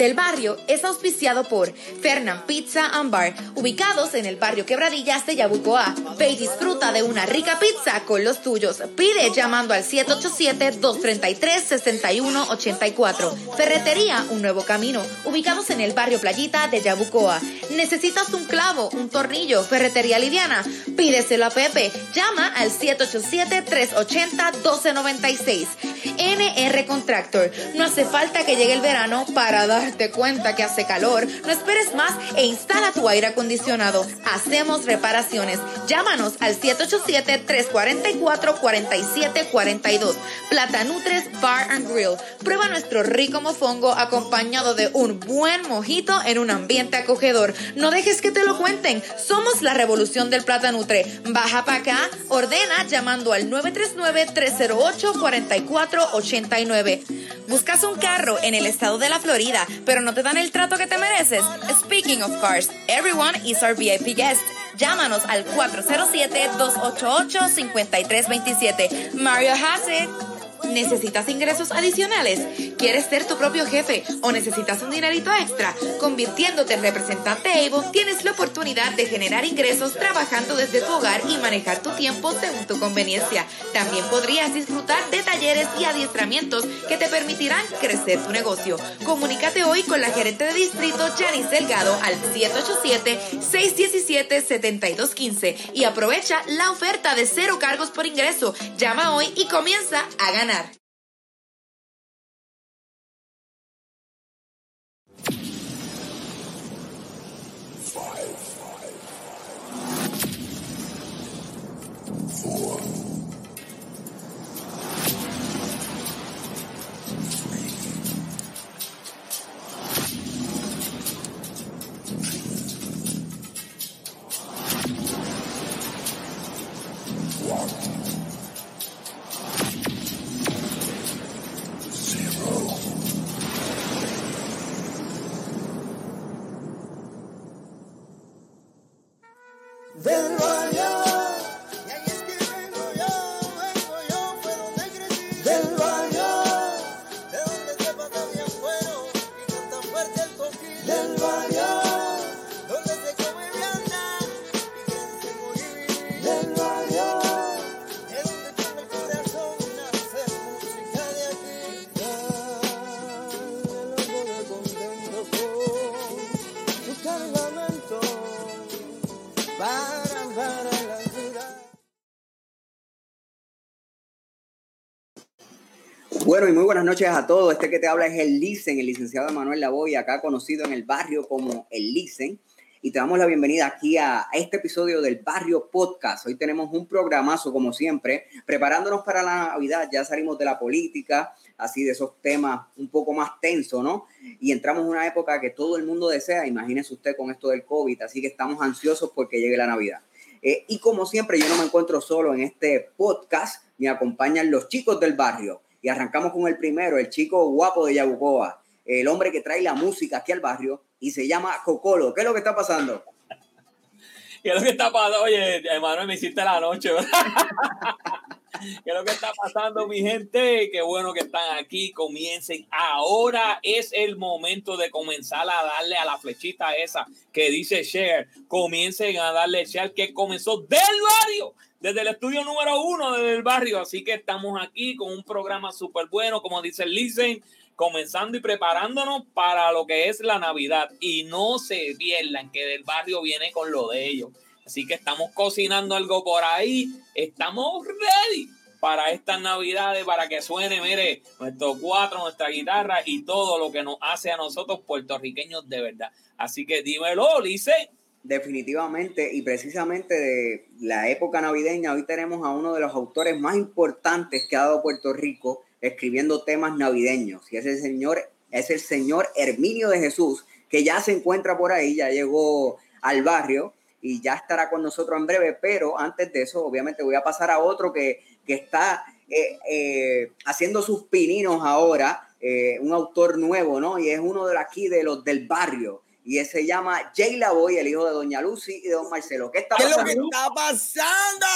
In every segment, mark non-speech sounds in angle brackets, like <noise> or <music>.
del barrio es auspiciado por Fernand Pizza and Bar, ubicados en el barrio Quebradillas de Yabucoa. Ve y disfruta de una rica pizza con los tuyos. Pide llamando al 787-233-6184. Ferretería Un Nuevo Camino, ubicados en el barrio Playita de Yabucoa. ¿Necesitas un clavo, un tornillo, ferretería liviana? Pídeselo a Pepe. Llama al 787-380-1296. NR Contractor. No hace falta que llegue el verano para darte cuenta que hace calor. No esperes más e instala tu aire acondicionado. Hacemos reparaciones. Llámanos al 787-344-4742. Plata Nutres Bar and Grill. Prueba nuestro rico mofongo acompañado de un buen mojito en un ambiente acogedor. No dejes que te lo cuenten. Somos la revolución del Plata Nutre. Baja para acá, ordena llamando al 939-308-4489. ¿Buscas un carro en el estado de la Florida, pero no te dan el trato que te mereces? Speaking of cars, everyone is our VIP guest. Llámanos al 407-288-5327. Mario Hassett. ¿Necesitas ingresos adicionales? ¿Quieres ser tu propio jefe o necesitas un dinerito extra? Convirtiéndote en representante Avon, tienes la oportunidad de generar ingresos trabajando desde tu hogar y manejar tu tiempo según tu conveniencia. También podrías disfrutar de talleres y adiestramientos que te permitirán crecer tu negocio. Comunícate hoy con la gerente de distrito Janice Delgado al 787-617-7215 y aprovecha la oferta de cero cargos por ingreso. Llama hoy y comienza a ganar. Del buenas noches a todos. Este que te habla es el Licen, el licenciado Manuel Lavoy, acá conocido en el barrio como el Licen. Y te damos la bienvenida aquí a este episodio del Barrio Podcast. Hoy tenemos un programazo, como siempre, preparándonos para la Navidad. Ya salimos de la política, así de esos temas un poco más tensos, ¿no? Y entramos en una época que todo el mundo desea. Imagínese usted con esto del COVID. Así que estamos ansiosos porque llegue la Navidad. Eh, y como siempre, yo no me encuentro solo en este podcast. Me acompañan los chicos del barrio. Y arrancamos con el primero, el chico guapo de Yabucoa, el hombre que trae la música aquí al barrio y se llama Cocolo. ¿Qué es lo que está pasando? ¿Qué es lo que está pasando? Oye, Emanuel, me hiciste la noche, ¿verdad? <laughs> ¿Qué es lo que está pasando, mi gente? Qué bueno que están aquí. Comiencen. Ahora es el momento de comenzar a darle a la flechita esa que dice share. Comiencen a darle share que comenzó del barrio, desde el estudio número uno del barrio. Así que estamos aquí con un programa súper bueno, como dice el Listen, comenzando y preparándonos para lo que es la Navidad. Y no se pierdan que del barrio viene con lo de ellos. Así que estamos cocinando algo por ahí. Estamos ready para estas navidades, para que suene, mire, nuestro cuatro, nuestra guitarra y todo lo que nos hace a nosotros puertorriqueños de verdad. Así que dímelo, Lice. Definitivamente, y precisamente de la época navideña, hoy tenemos a uno de los autores más importantes que ha dado Puerto Rico escribiendo temas navideños. Y es el señor, es el señor Herminio de Jesús, que ya se encuentra por ahí, ya llegó al barrio y ya estará con nosotros en breve. Pero antes de eso, obviamente, voy a pasar a otro que, que está eh, eh, haciendo sus pininos ahora, eh, un autor nuevo, ¿no? Y es uno de aquí de los del barrio. Y ese se llama Jay Lavoy, el hijo de Doña Lucy y de Don Marcelo. ¿Qué está ¿Qué es lo pasando? que está pasando?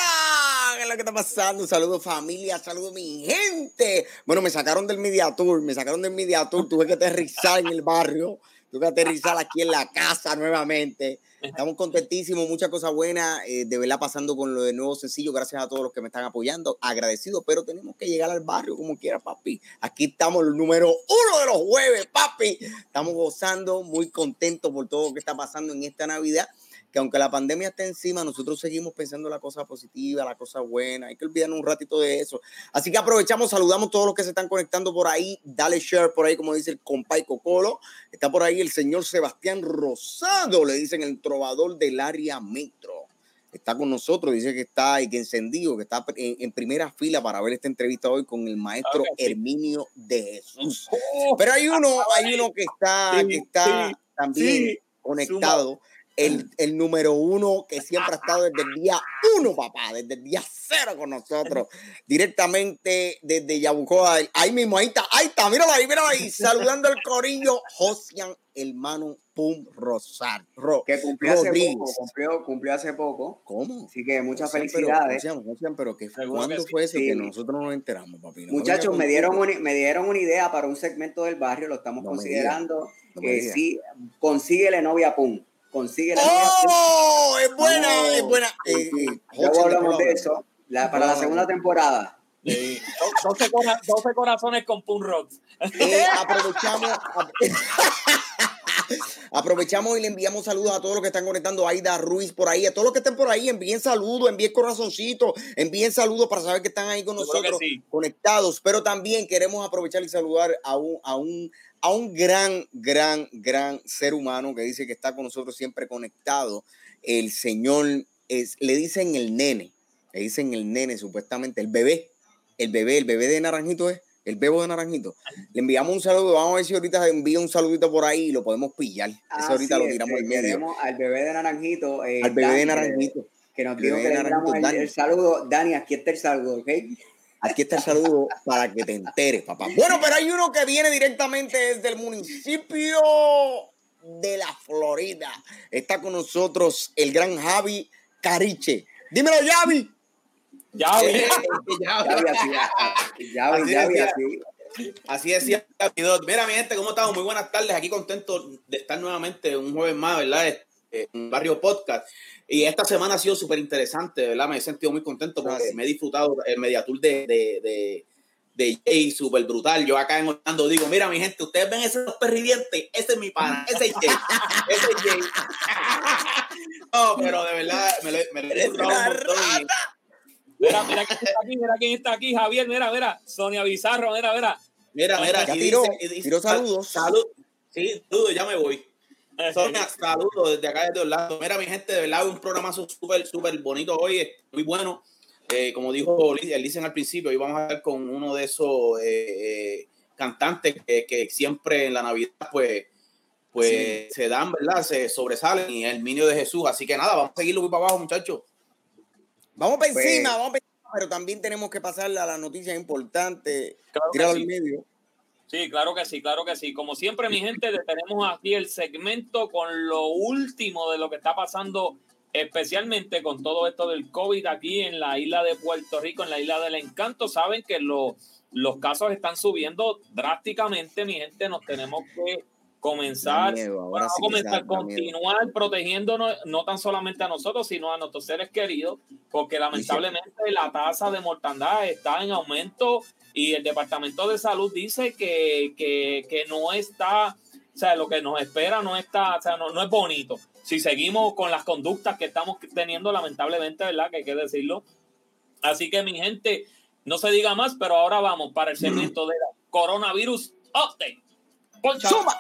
¿Qué es lo que está pasando? Saludos familia, saludos mi gente. Bueno, me sacaron del Media Tour, me sacaron del Media Tour, tuve que aterrizar en el barrio, tuve que aterrizar aquí en la casa nuevamente. Estamos contentísimos, muchas cosas buenas, eh, de verdad pasando con lo de nuevo sencillo, gracias a todos los que me están apoyando, agradecido, pero tenemos que llegar al barrio como quiera, papi. Aquí estamos, el número uno de los jueves, papi. Estamos gozando, muy contentos por todo lo que está pasando en esta Navidad que aunque la pandemia está encima, nosotros seguimos pensando la cosa positiva, la cosa buena. Hay que olvidarnos un ratito de eso. Así que aprovechamos, saludamos a todos los que se están conectando por ahí. Dale share por ahí, como dice el compay Cocolo. Está por ahí el señor Sebastián Rosado, le dicen el trovador del área metro. Está con nosotros, dice que está y que encendido, que está en, en primera fila para ver esta entrevista hoy con el maestro sí. Herminio de Jesús. Oh, Pero hay uno, hay uno que está, Sí, que está sí, también sí. conectado. El, el número uno que siempre ha estado desde el día uno, papá, desde el día cero con nosotros, directamente desde Yabucoa. Ahí mismo, ahí está, ahí está, míralo ahí, míralo ahí, saludando al corillo, Josian, hermano Pum Rosar. Ro- Que cumplió hace Rodríguez. poco, cumplió, cumplió hace poco. ¿Cómo? Así que muchas Josian, felicidades. Pero, Josian, Josian, pero que, ¿cuándo sí. fue eso Sí. que nosotros no nos enteramos, papi? No Muchachos, me dieron, una, me dieron una idea para un segmento del barrio, lo estamos No considerando. no digas. sí, consíguele novia Pum. Consíguele novia Pum. ¡Oh! Es buena, No. es buena. Eh, Sí, eh, Luego hablamos de eso. La- para la No. segunda temporada. sí. Do- 12, cora- 12 corazones con Pun Rock. Eh, aprovechamos, ap- <laughs> aprovechamos y le enviamos saludos a todos los que están conectando. Aida Ruiz por ahí, a todos los que estén por ahí, envíen saludos, envíen corazoncitos, envíen saludos para saber que están ahí con nosotros sí. conectados. Pero también queremos aprovechar y saludar a un, a un, a un gran, gran, gran ser humano que dice que está con nosotros siempre conectado. El señor, es, le dicen el nene, le dicen el nene supuestamente, el bebé, el bebé, el bebé de Naranjito es, el bebo de Naranjito. Le enviamos un saludo, vamos a ver si ahorita envía un saludito por ahí y lo podemos pillar. Eso ahorita lo tiramos eh, al medio. queremos al bebé de Naranjito. eh, Al bebé de Naranjito. Que nos dijo que le el, el saludo. Dani, aquí está el saludo, ¿ok? Aquí está el saludo para que te enteres, papá. Bueno, pero hay uno que viene directamente desde el municipio de la Florida. Está con nosotros el gran Javi Cariche. Dímelo, Javi. <laughs> Ya, vi. ya, así, ya vi, Así decía. Mira, mi gente, ¿cómo estamos? Muy buenas tardes. Aquí contento de estar nuevamente un jueves más, ¿verdad? En un Barrio Podcast. Y esta semana ha sido súper interesante, ¿verdad? Me he sentido muy contento porque me he disfrutado el Mediatour de, de, de, de Jay, súper brutal. Yo acá en Orlando digo, mira, mi gente, ustedes ven esos perridientes, ese es mi pana, ese es Jay, ese es Jay. <laughs> no, pero de verdad, me lo, me lo he disfrutado un montón. Mira, mira quién está aquí, mira quién está aquí, Javier, mira, mira, Sonia Bizarro, mira, mira. Mira, mira, Ya aquí tiró, dice, y dice- tiró saludos. Salud. Sí, saludos, ya me voy. Sonia, saludos desde acá desde Orlando. Mira, mi gente, de verdad, un programa súper, súper bonito hoy, muy bueno. Eh, como dijo dicen al principio, hoy vamos a hablar con uno de esos eh, eh, cantantes que, que siempre en la Navidad, pues, pues se dan, ¿verdad? Se sobresalen y el niño de Jesús. Así que nada, vamos a seguirlo muy para abajo, muchachos. Vamos para Pues- encima, vamos para encima, pero también tenemos que pasarle a la noticia importante. Claro que Tirarlo sí. medio. Sí, claro que sí, claro que sí. Como siempre, mi gente, tenemos aquí el segmento con lo último de lo que está pasando, especialmente con todo esto del COVID aquí en la isla de Puerto Rico, en la isla del encanto. Saben que lo- los casos están subiendo drásticamente, mi gente. Nos tenemos que comenzar, miedo, ahora sí que comenzar, continuar protegiéndonos, no tan solamente a nosotros, sino a nuestros seres queridos, porque lamentablemente la tasa de mortandad está en aumento y el Departamento de Salud dice que, que, que no está, o sea, lo que nos espera no está, o sea, no, no es bonito. Si seguimos con las conductas que estamos teniendo, lamentablemente, ¿verdad? Que hay que decirlo. Así que, mi gente, no se diga más, pero ahora vamos para el segmento de la coronavirus update. ¡Suma!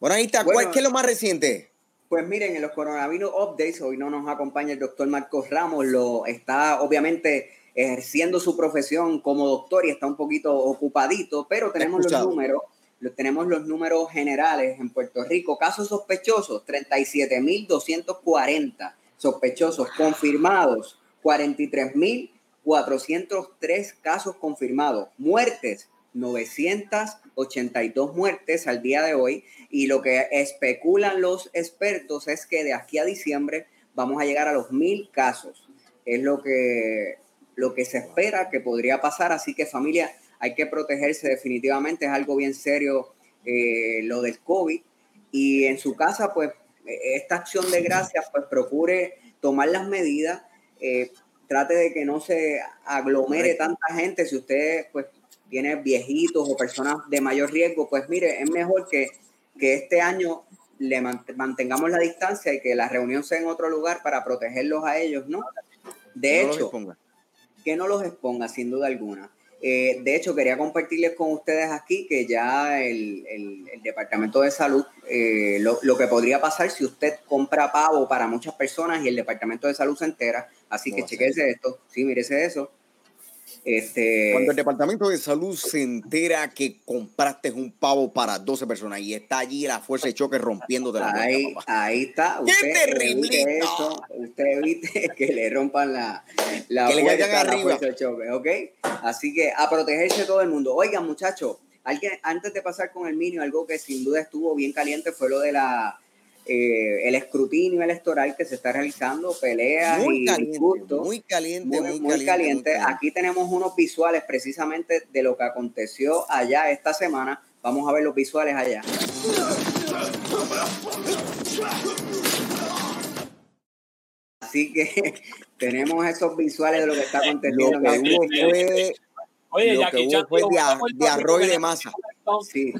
Bueno, ahí está. ¿Cuál- Bueno. ¿Qué es lo más reciente? Pues miren, en los coronavirus updates, hoy no nos acompaña el doctor Marcos Ramos, lo está obviamente ejerciendo su profesión como doctor y está un poquito ocupadito, pero tenemos los números, tenemos los números generales en Puerto Rico. Casos sospechosos, 37.240 sospechosos confirmados, 43.403 casos confirmados, muertes 982 muertes al día de hoy. Y lo que especulan los expertos es que de aquí a diciembre vamos a llegar a los mil casos. Es lo que, lo que se espera que podría pasar, así que familia, hay que protegerse definitivamente, es algo bien serio eh, lo del COVID. Y en su casa pues esta acción de gracias pues procure tomar las medidas, eh, trate de que no se aglomere tanta gente, si usted pues tiene viejitos o personas de mayor riesgo, pues mire, es mejor que, que este año le mantengamos la distancia y que la reunión sea en otro lugar para protegerlos a ellos, ¿no? De hecho, que no los exponga, sin duda alguna. Eh, de hecho, quería compartirles con ustedes aquí que ya el, el, Departamento de Salud, eh, lo, lo, que podría pasar si usted compra pavo para muchas personas y el Departamento de Salud se entera, así que chequense esto, sí, mírese eso, este... Cuando el Departamento de Salud se entera que compraste un pavo para 12 personas y está allí la fuerza de choque rompiéndote la ahí, ahí está. Usted, ¡Qué terrible! Usted evite <laughs> que le rompan la, la, que le arriba. la fuerza de choque, ¿ok? Así que a protegerse todo el mundo. Oigan, muchachos, antes de pasar con el minio, algo que sin duda estuvo bien caliente fue lo de la eh, el escrutinio electoral que se está realizando, peleas muy y caliente. Muy caliente, muy, muy, caliente, Aquí tenemos unos visuales precisamente de lo que aconteció allá esta semana. Vamos a ver los visuales allá. Así que <laughs> tenemos esos visuales de lo que está aconteciendo. Lo que hubo fue, Oye, lo ya que hubo fue de, de arroz y de masa. Sí.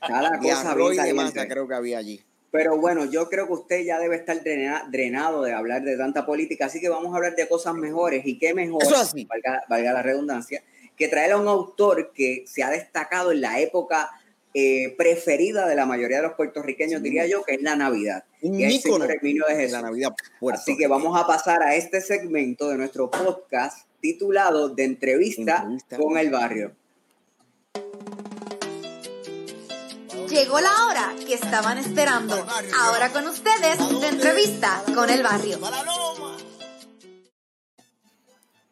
Cada De cosa arroz y bien de masa creo que había allí. Pero bueno, yo creo que usted ya debe estar drena- drenado de hablar de tanta política, así que vamos a hablar de cosas mejores. ¿Y qué mejor, valga, valga la redundancia, que traer a un autor que se ha destacado en la época eh, preferida de la mayoría de los puertorriqueños, Sí. diría yo, que es la Navidad. Un ícono de la Navidad Puerto Así que vamos a pasar a este segmento de nuestro podcast titulado De entrevista, Entrevista. con el barrio. Llegó la hora que estaban esperando. Ahora con ustedes, de entrevista con el barrio.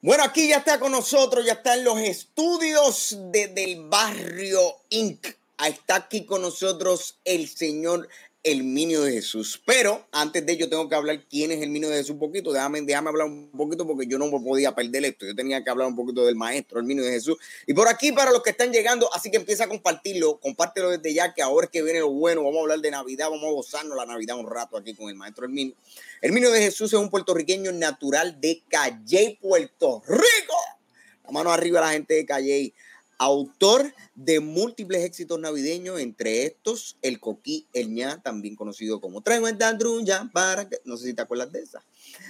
Bueno, aquí ya está con nosotros, ya está en los estudios de, del barrio Inc. Está aquí con nosotros el señor Herminio de Jesús. Pero antes de ello tengo que hablar quién es Herminio de Jesús un poquito. Déjame, déjame hablar un poquito porque yo no podía perder esto. Yo tenía que hablar un poquito del maestro Herminio de Jesús. Y por aquí para los que están llegando, así que empieza a compartirlo, compártelo desde ya, que ahora es que viene lo bueno. Vamos a hablar de Navidad, vamos a gozarnos la Navidad un rato aquí con el maestro Herminio. Herminio de Jesús es un puertorriqueño natural de Calley, Puerto Rico. La mano arriba a la gente de Calley. Autor de múltiples éxitos navideños, entre estos El Coquí, El ña, también conocido como Traigo esta trulla para que. No sé si te acuerdas de esa.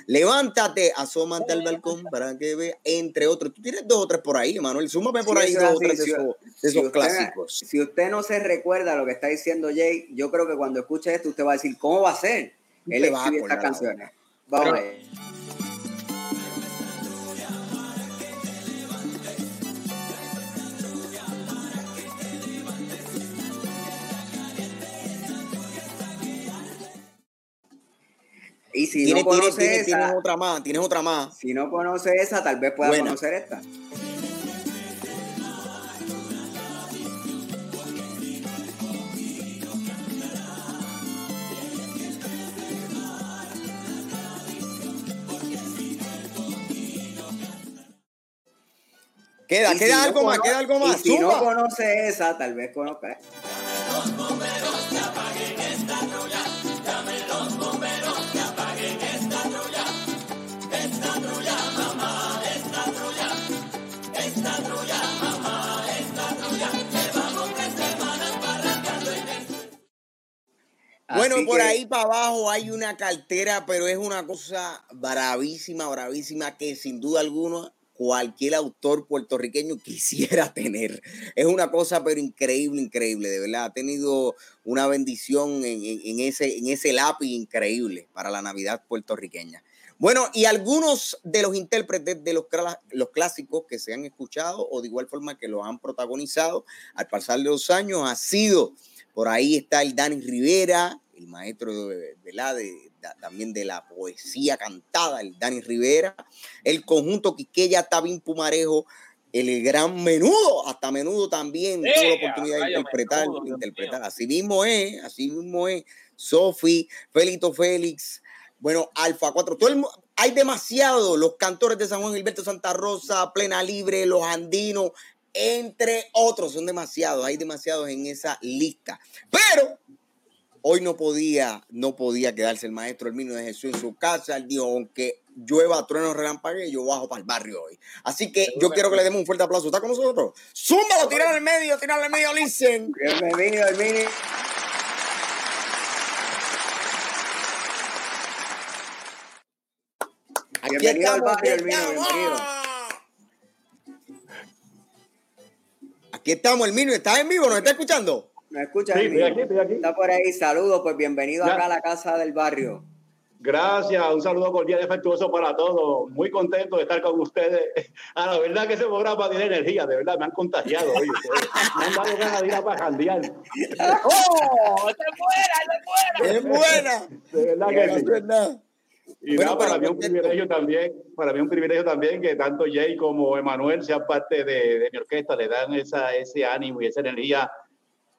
Levántate, asómate al balcón para que vea, entre otros. Tú tienes dos o tres por ahí, Manuel. Súmame por Sí, ahí dos es o tres de esos, de Si esos usted- clásicos. Si usted no se recuerda lo que está diciendo Jay, yo creo que cuando escuche esto usted va a decir, ¿cómo va a ser? Tú Él escribe estas canciones. Vamos a ver. Y si Tienes, no tienes, conoce tienes, esa, tienes otra más, tienes otra más. si no conoce esa, tal vez pueda Buena. conocer esta. Queda, queda si no algo más, cono- queda algo más. Y si no Zumba. conoce esa, tal vez conozca. Bueno, Así por que- ahí para abajo hay una cartera, pero es una cosa bravísima, bravísima, que sin duda alguna cualquier autor puertorriqueño <laughs> quisiera tener. Es una cosa, pero increíble, increíble, de verdad. Ha tenido una bendición en, en- en ese, en ese lápiz increíble para la Navidad puertorriqueña. Bueno, y algunos de los intérpretes de los, los clásicos que se han escuchado o de igual forma que los han protagonizado al pasar de los años ha sido por ahí está el Dani Rivera, el maestro de, de la, de, también de la poesía cantada, el Dani Rivera, el conjunto Quiqueya Tabín Pumarejo, el gran menudo, hasta menudo también ¡Eh, tuvo la oportunidad de interpretar, Menudo, interpretar. Así mismo es, así mismo es. Sofi, Felito Félix, bueno, Alfa 4, todo el mu- hay demasiado, los cantores de San Juan Gilberto Santa Rosa, Plena Libre, los andinos, entre otros, son demasiados, hay demasiados en esa lista. Pero hoy no podía, no podía quedarse el maestro Herminio de Jesús en su casa. Él dijo, aunque llueva, trueno, relampague, yo bajo para el barrio hoy. Así que yo quiero que le demos un fuerte aplauso. ¿Está con nosotros? Zúmbalo, tirarle al medio, tirarle al medio, listen. <laughs> Bienvenido, Herminio. Aquí Bienvenido al estamos, barrio, aquí Herminio, estamos. bienvenido. Aquí estamos, Herminio. ¿Estás en vivo? ¿Nos está escuchando? ¿Me escuchas, Sí, estoy aquí, estoy aquí. Está por ahí, saludos, pues bienvenido Ya. acá a la casa del barrio. Gracias, un saludo cordial y afectuoso para todos. Muy contento de estar con ustedes. A la verdad que ese programa tiene energía, de verdad, me han contagiado hoy. ustedes. Me han dado ganas de ir a pajandear. ¡Oh! ¡Está fuera! ¡Está fuera! Es buena. De verdad No, que es sí. verdad. Y Bueno, nada, para mí es un privilegio también, para mí es un privilegio también que tanto Jay como Emanuel sean parte de, de mi orquesta, le dan esa, ese ánimo y esa energía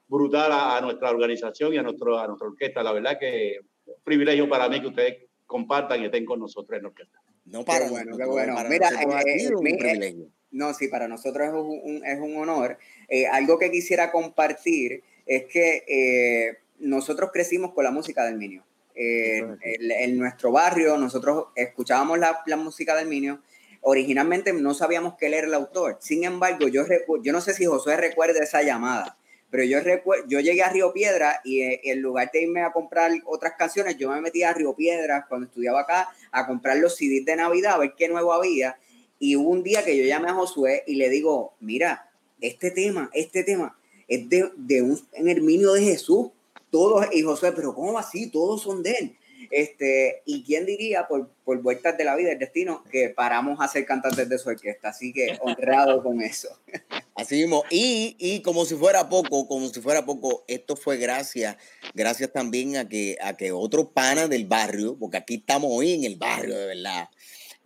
brutal a, a nuestra organización y a, nuestro, a nuestra orquesta. La verdad que es un privilegio para mí que ustedes compartan y estén con nosotros en la orquesta. No para Qué bueno, nosotros, qué bueno. para Mira, ha eh, un eh, privilegio. No, sí, para nosotros es un, un- es un honor. Eh, algo que quisiera compartir es que eh, nosotros crecimos con la música del Minio. Eh, en nuestro barrio, nosotros escuchábamos la, la música del Minio. Originalmente no sabíamos que él era el autor. Sin embargo, yo, yo no sé si Josué recuerda esa llamada, pero yo, yo llegué a Río Piedra y eh, en lugar de irme a comprar otras canciones, yo me metí a Río Piedra cuando estudiaba acá a comprar los CDs de Navidad, a ver qué nuevo había. Y hubo un día que yo llamé a Josué y le digo, mira, este tema, este tema es de, de un en Herminio de Jesús. Todos, y Josué, pero ¿cómo así? Todos son de él. Este, y quién diría, por, por vueltas de la vida, el destino, que paramos a ser cantantes de su orquesta. Así que honrado con eso. <laughs> Así mismo, y, y como si fuera poco, como si fuera poco, esto fue gracias, gracias también a que, a que otros panas del barrio, porque aquí estamos hoy en el barrio, de verdad,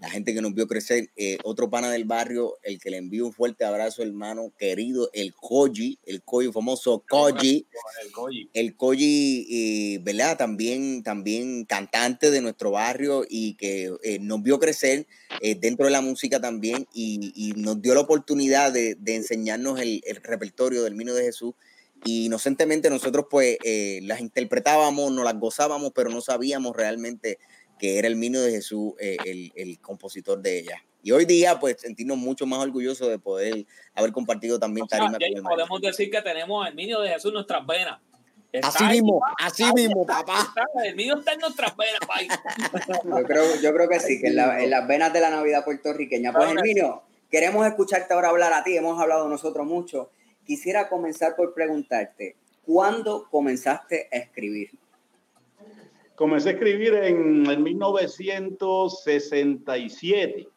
la gente que nos vio crecer, eh, otro pana del barrio, el que le envío un fuerte abrazo, hermano querido, el Koji, el Koji famoso Koji, El Goyi. el Koji, eh, ¿verdad? También, también cantante de nuestro barrio y que eh, nos vio crecer eh, dentro de la música también y, y nos dio la oportunidad de, de enseñarnos el, el repertorio del Mino de Jesús. Y inocentemente nosotros pues eh, las interpretábamos, nos las gozábamos, pero no sabíamos realmente que era el Mino de Jesús eh, el, el compositor de ella. Y hoy día pues sentirnos mucho más orgullosos de poder haber compartido también O sea, tarima con el podemos decir que tenemos el niño de Jesús en nuestras venas. Está Así ahí, mismo, así mismo, papá. el niño está en nuestras venas. Yo creo, yo creo que sí, que en, la- en las venas de la Navidad puertorriqueña. Pues, Herminio, queremos escucharte ahora hablar a ti, hemos hablado nosotros mucho. Quisiera comenzar por preguntarte, ¿cuándo comenzaste a escribir? Comencé a escribir en, en 1967,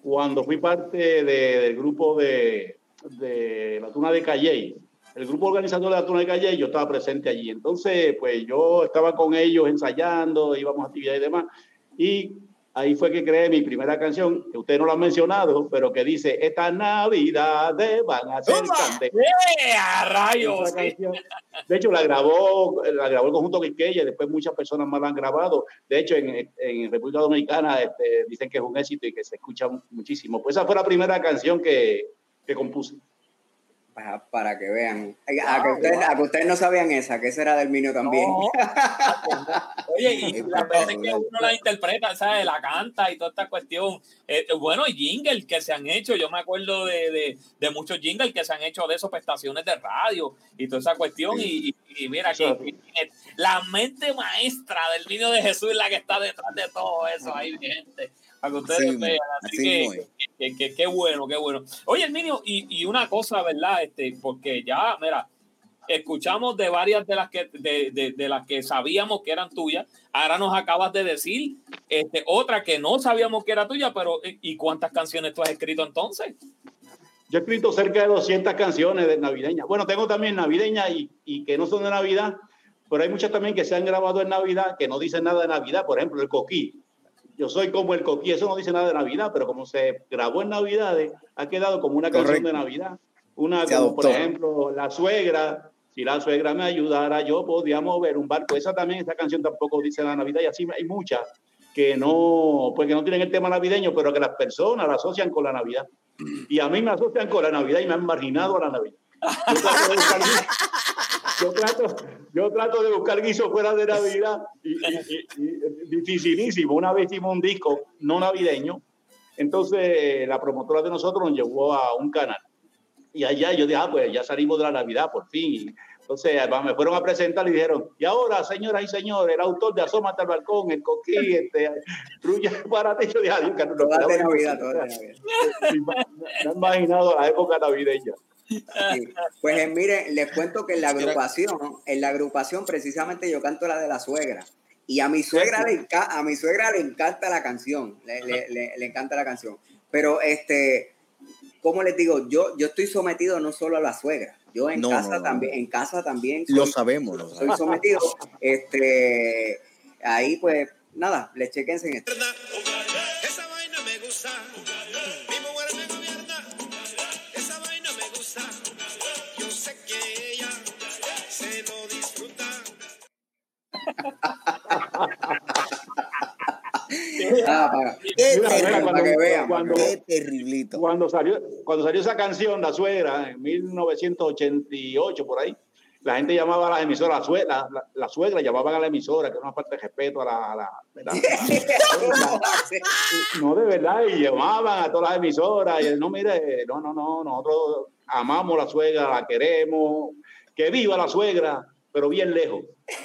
cuando fui parte de- del grupo de, de la Tuna de Calley. El grupo organizador de la Tuna de Calley, yo estaba presente allí. Entonces, pues yo estaba con ellos ensayando, íbamos a actividades y demás. Y ahí fue que creé mi primera canción, que usted no lo ha mencionado, pero que dice, estas navidades van a ser ¡Toma! candentes". ¡Eh, a rayos! De hecho, la grabó, la grabó el conjunto Quisqueya, después muchas personas más la han grabado. De hecho, en, en República Dominicana este, dicen que es un éxito y que se escucha muchísimo. Pues esa fue la primera canción que, que compuse. Para, para que vean. A, que ustedes, a que ustedes no sabían esa, que esa era del Minio también. No. Oye, y las veces que uno la interpreta, ¿sabes? La canta y toda esta cuestión. Eh, bueno, jingles que se han hecho. Yo me acuerdo de, de, de muchos jingles que se han hecho de esos para estaciones de radio y toda esa cuestión. Y, y- y mira, que, que- la mente maestra del niño de Jesús es la que está detrás de todo eso ahí, gente. Para que ustedes vean. Así, así que, que, que- qué bueno, qué bueno. Oye, Herminio, y, y una cosa, ¿verdad? Este, porque ya, mira, escuchamos de varias de las que de, de- de las que sabíamos que eran tuyas. Ahora nos acabas de decir este, otra que no sabíamos que era tuya, pero ¿y y cuántas canciones tú has escrito entonces? Yo he escrito cerca de 200 canciones de navideñas. Bueno, tengo también navideñas y, y que no son de Navidad, pero hay muchas también que se han grabado en Navidad que no dicen nada de Navidad, por ejemplo, el coquí. Yo soy como el coquí, eso no dice nada de Navidad, pero como se grabó en Navidades, ha quedado como una canción de Navidad. Una, Se como por ejemplo, La Suegra, si la suegra me ayudara, yo podía mover un barco. Esa también, esa canción tampoco dice la Navidad, y así hay muchas que no, pues que no tienen el tema navideño, pero que las personas la asocian con la Navidad. Y a mí me asocian con la Navidad y me han marginado a la Navidad. Yo trato de buscar guiso, yo trato, yo trato de buscar guiso fuera de Navidad y, y- y- y- dificilísimo. Una vez hicimos un disco no navideño, entonces la promotora de nosotros nos llevó a un canal. Y allá yo dije, ah, pues ya salimos de la Navidad por fin. Entonces me fueron a presentar y dijeron, y ahora, señoras y señores, el autor de Asómate al balcón, el coquí, este, Trulla para ti. Yo dije, adiós, que no lo Todas de esperaba. Navidad, todas de Navidad. <laughs> Me Sí. Pues eh, miren, les cuento que en la agrupación, en la agrupación precisamente yo canto la de la suegra. Y a mi suegra le, enca- a mi suegra le encanta la canción, le, le- le- le encanta la canción. Pero este, como les digo, yo, yo estoy sometido no solo a la suegra, yo en No, casa no, no. también, en casa también Lo soy- sabemos, lo soy sabemos. sometido. Este, ahí pues nada, les chequense en esto. Esa vaina me gusta. Ah, para, Qué terrible, cuando- para que vean, para cuando- que qué terriblito. Cuando salió, cuando salió esa canción, La Suegra, en 1988, por ahí, la gente llamaba a las emisoras, la, sue- la, la- la suegra, llamaban a la emisora, que era una falta de respeto a la... a la- ¿verdad? <laughs> no, de verdad, y llamaban a todas las emisoras, y no, mire, no, no, no, nosotros amamos a la suegra, la queremos, que viva la suegra, pero bien lejos. <laughs>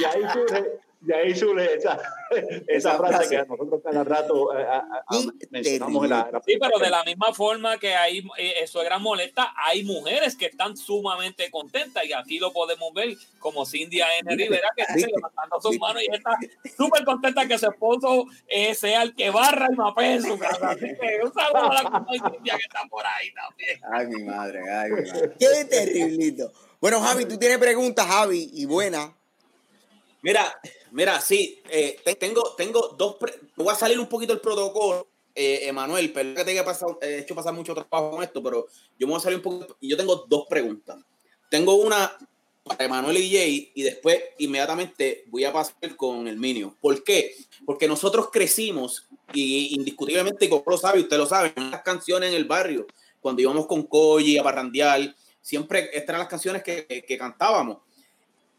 y ahí surge, y ahí surge esa, esa, Esa frase, frase. que nosotros cada rato eh, a- a- a- Qué mencionamos en la, en la- Sí, pero de la misma forma que hay eh, suegras molestas, hay mujeres que están sumamente contentas y aquí lo podemos ver como Cindy A. N. Rivera que está levantando sus manos y está súper contenta que su esposo eh, sea el que barra y mapee en su casa. Así que un saludo a la Cintia que está por ahí también. Ay, mi madre, ay, mi madre. Qué terriblito. Bueno, Javi, tú tienes preguntas, Javi, y buena. Mira, mira, sí, eh, te- tengo, tengo dos. voy a salir un poquito del protocolo, eh, Emanuel, pero que te haya pasado, he hecho pasar mucho trabajo con esto, pero yo me voy a salir un poquito. Y yo tengo dos preguntas. Tengo una para Emanuel y Jay, y después inmediatamente voy a pasar con el Minio. ¿Por qué? Porque nosotros crecimos, y indiscutiblemente, como lo sabe, usted lo sabe, las canciones en el barrio, cuando íbamos con Koji a parrandear, siempre estas eran las canciones que, que- que cantábamos.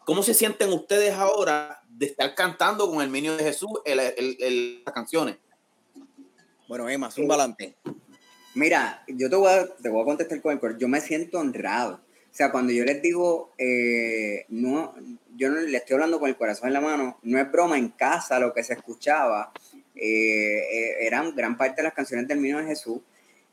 ¿Cómo se sienten ustedes ahora de estar cantando con el Minio de Jesús el- el- el- las canciones? Bueno, Emma, un balante. Mira, yo te voy, a, te voy a contestar con el corazón. Yo me siento honrado. O sea, cuando yo les digo, eh, no, yo no le estoy hablando con el corazón en la mano, no es broma, en casa lo que se escuchaba eh, eh, eran gran parte de las canciones del Niño de Jesús.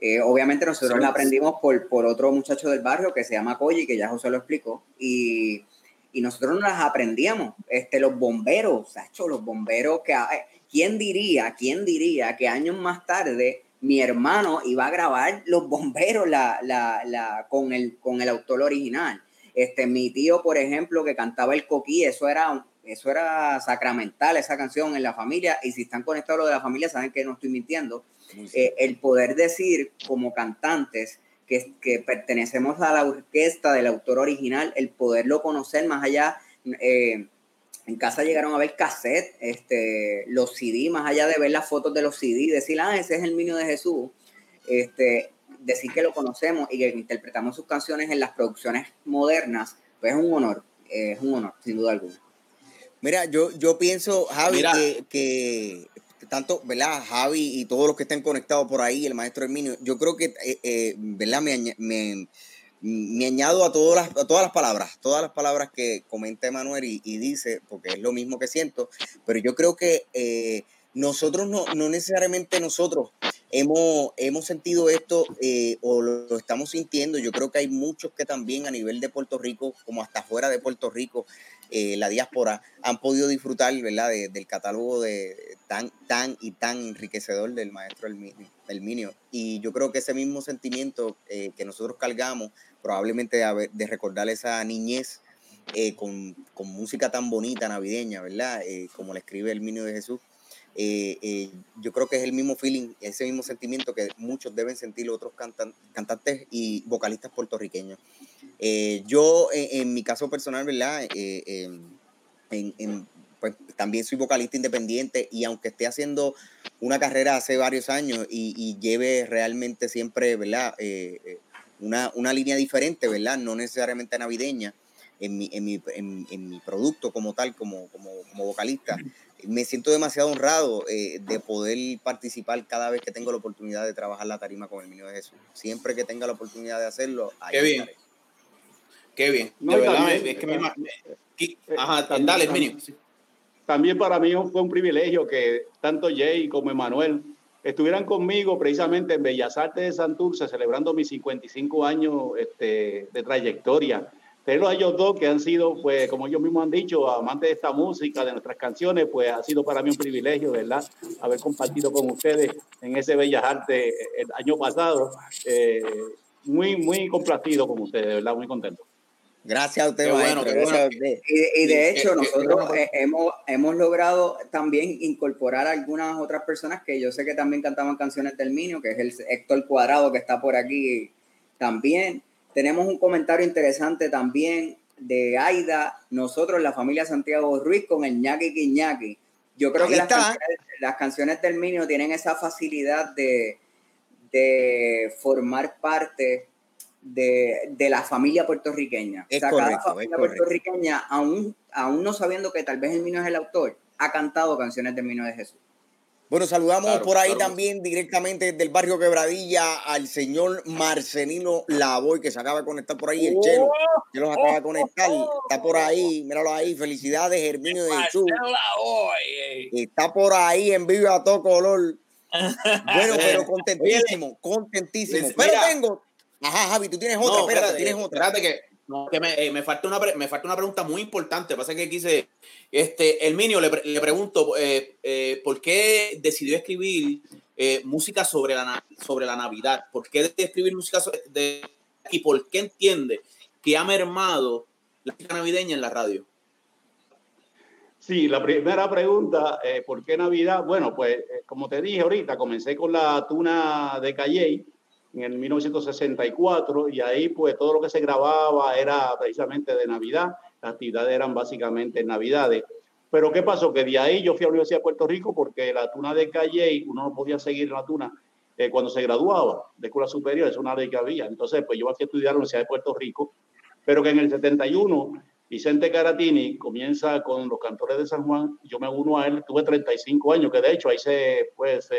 Eh, obviamente nosotros Sí. la aprendimos por, por otro muchacho del barrio que se llama Coyi, que ya José lo explicó, y, y nosotros nos las aprendíamos. Este, los bomberos, Sacho, los bomberos que... eh, ¿Quién diría, quién diría que años más tarde mi hermano iba a grabar Los Bomberos la, la, la, con, el, con el autor original? Este, mi tío, por ejemplo, que cantaba el coquí, eso era, eso era sacramental, esa canción en la familia, y si están conectados lo de la familia, saben que no estoy mintiendo. Eh, el poder decir como cantantes que, que pertenecemos a la orquesta del autor original, el poderlo conocer más allá. eh, en casa llegaron a ver cassette, este, los CD, más allá de ver las fotos de los CD, decir, ah, ese es el niño de Jesús, este, decir que lo conocemos y que interpretamos sus canciones en las producciones modernas, pues es un honor, es un honor, sin duda alguna. Mira, yo, yo pienso, Javi, Mira. que, que tanto, ¿verdad? Javi y todos los que estén conectados por ahí, el maestro Herminio, yo creo que, eh, eh, ¿verdad? Me, me, añado a todas, las, todas las palabras, todas las palabras que comenta Emanuel y, dice, porque es lo mismo que siento, pero yo creo que eh, nosotros no, no necesariamente nosotros hemos, hemos sentido esto o lo estamos sintiendo. Yo creo que hay muchos que también a nivel de Puerto Rico, como hasta fuera de Puerto Rico, eh, la diáspora, han podido disfrutar ¿verdad? De- del catálogo de, tan, tan y tan enriquecedor del maestro Elminio. Y yo creo que ese mismo sentimiento eh, que nosotros cargamos, probablemente de, de recordar esa niñez eh, con, con música tan bonita navideña, ¿verdad? Como la escribe el Niño de Jesús. Eh, eh, yo creo que es el mismo feeling, ese mismo sentimiento que muchos deben sentir otros cantan- cantantes y vocalistas puertorriqueños. Eh, yo, en, mi caso personal, ¿verdad? Em, en- en- pues también soy vocalista independiente y aunque esté haciendo una carrera hace varios años y, lleve realmente siempre, ¿verdad? Una, una línea diferente, ¿verdad? No necesariamente navideña en mi, en mi, en, mi producto como tal, como, como vocalista. Me siento demasiado honrado eh, de poder participar cada vez que tengo la oportunidad de trabajar la tarima con el Niño de Jesús. Siempre que tenga la oportunidad de hacerlo, ahí Qué bien. estaré. Qué bien. No, de verdad, también- es que me, ima- me- Eh, Ajá, también- dale, también-. También para mí fue un privilegio que tanto Jay como Emanuel estuvieran conmigo precisamente en Bellas Artes de Santurce celebrando mis 55 años este, de trayectoria. Tenerlos a ellos dos que han sido, pues, como ellos mismos han dicho, amantes de esta música, de nuestras canciones, pues ha sido para mí un privilegio, ¿verdad? Haber compartido con ustedes en ese Bellas Artes el año pasado. Eh, muy, muy complacido con ustedes, de verdad, muy contento. Gracias a usted, Qué bueno, maestro. qué gracias bueno. a usted. Y, y de hecho, que- nosotros eh, hemos, hemos logrado también incorporar a algunas otras personas que yo sé que también cantaban canciones del Minio, que es el Héctor Cuadrado que está por aquí también. Tenemos un comentario interesante también de Aida, nosotros, la familia Santiago Ruiz, con el ñaki Quiñaki. Yo creo Ahí que las canciones, las canciones del Minio tienen esa facilidad de, de formar parte de, de la familia puertorriqueña. Es cada correcto, es familia puertorriqueña, aún, aún no sabiendo que tal vez el Minio es el autor, ha cantado canciones del Minio de Jesús. Bueno, saludamos Claro, por ahí claro. también directamente desde el barrio Quebradilla al señor Marcelino Lavoy, que se acaba de conectar por ahí, el Chelo. Chelo se acaba de conectar, está por ahí, míralo ahí, felicidades, Herminio de Jesús. Hoy. Está por ahí en vivo a todo color. Bueno, pero <laughs> contentísimo, contentísimo. Pero tengo, ajá, Javi, tú tienes otra, No, espérate, espérate, tienes otra. espérate que, no, que me, eh, me falta una me falta una pregunta muy importante. Pasa que quise, este, Herminio, le, pre- le pregunto, eh, eh, ¿por qué decidió escribir música sobre la, sobre la Navidad? ¿Por qué decidió escribir música so- de, y por qué entiende que ha mermado la música navideña en la radio? Sí, la primera pregunta, ¿por qué Navidad? Bueno, pues como te dije ahorita, comencé con la tuna de Calley en el 1964 y ahí pues todo lo que se grababa era precisamente de Navidad, las actividades eran básicamente en Navidades. Pero ¿qué pasó? Que de ahí yo fui a la Universidad de Puerto Rico porque la tuna de Calley, uno no podía seguir la tuna eh, cuando se graduaba de escuela superior, es una ley que había. Entonces, pues yo fui a estudiar a la Universidad de Puerto Rico, pero que en el 71 Vicente Caratini comienza con los cantores de San Juan, yo me uno a él, tuve 35 años, que de hecho ahí se, pues,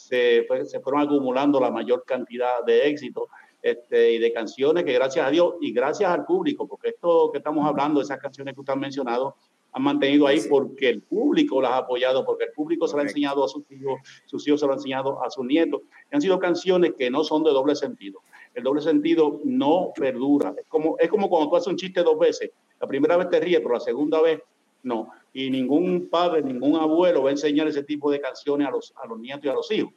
se, pues, se fueron acumulando la mayor cantidad de éxitos este, y de canciones que gracias a Dios y gracias al público, porque esto que estamos hablando, esas canciones que usted ha mencionado, han mantenido ahí porque el público las ha apoyado, porque el público se lo ha enseñado a sus hijos, sus hijos se lo han enseñado a sus nietos. Han sido canciones que no son de doble sentido. El doble sentido no perdura. Es como, es como cuando tú haces un chiste dos veces. La primera vez te ríes, pero la segunda vez no. Y ningún padre, ningún abuelo va a enseñar ese tipo de canciones a los, a los nietos y a los hijos.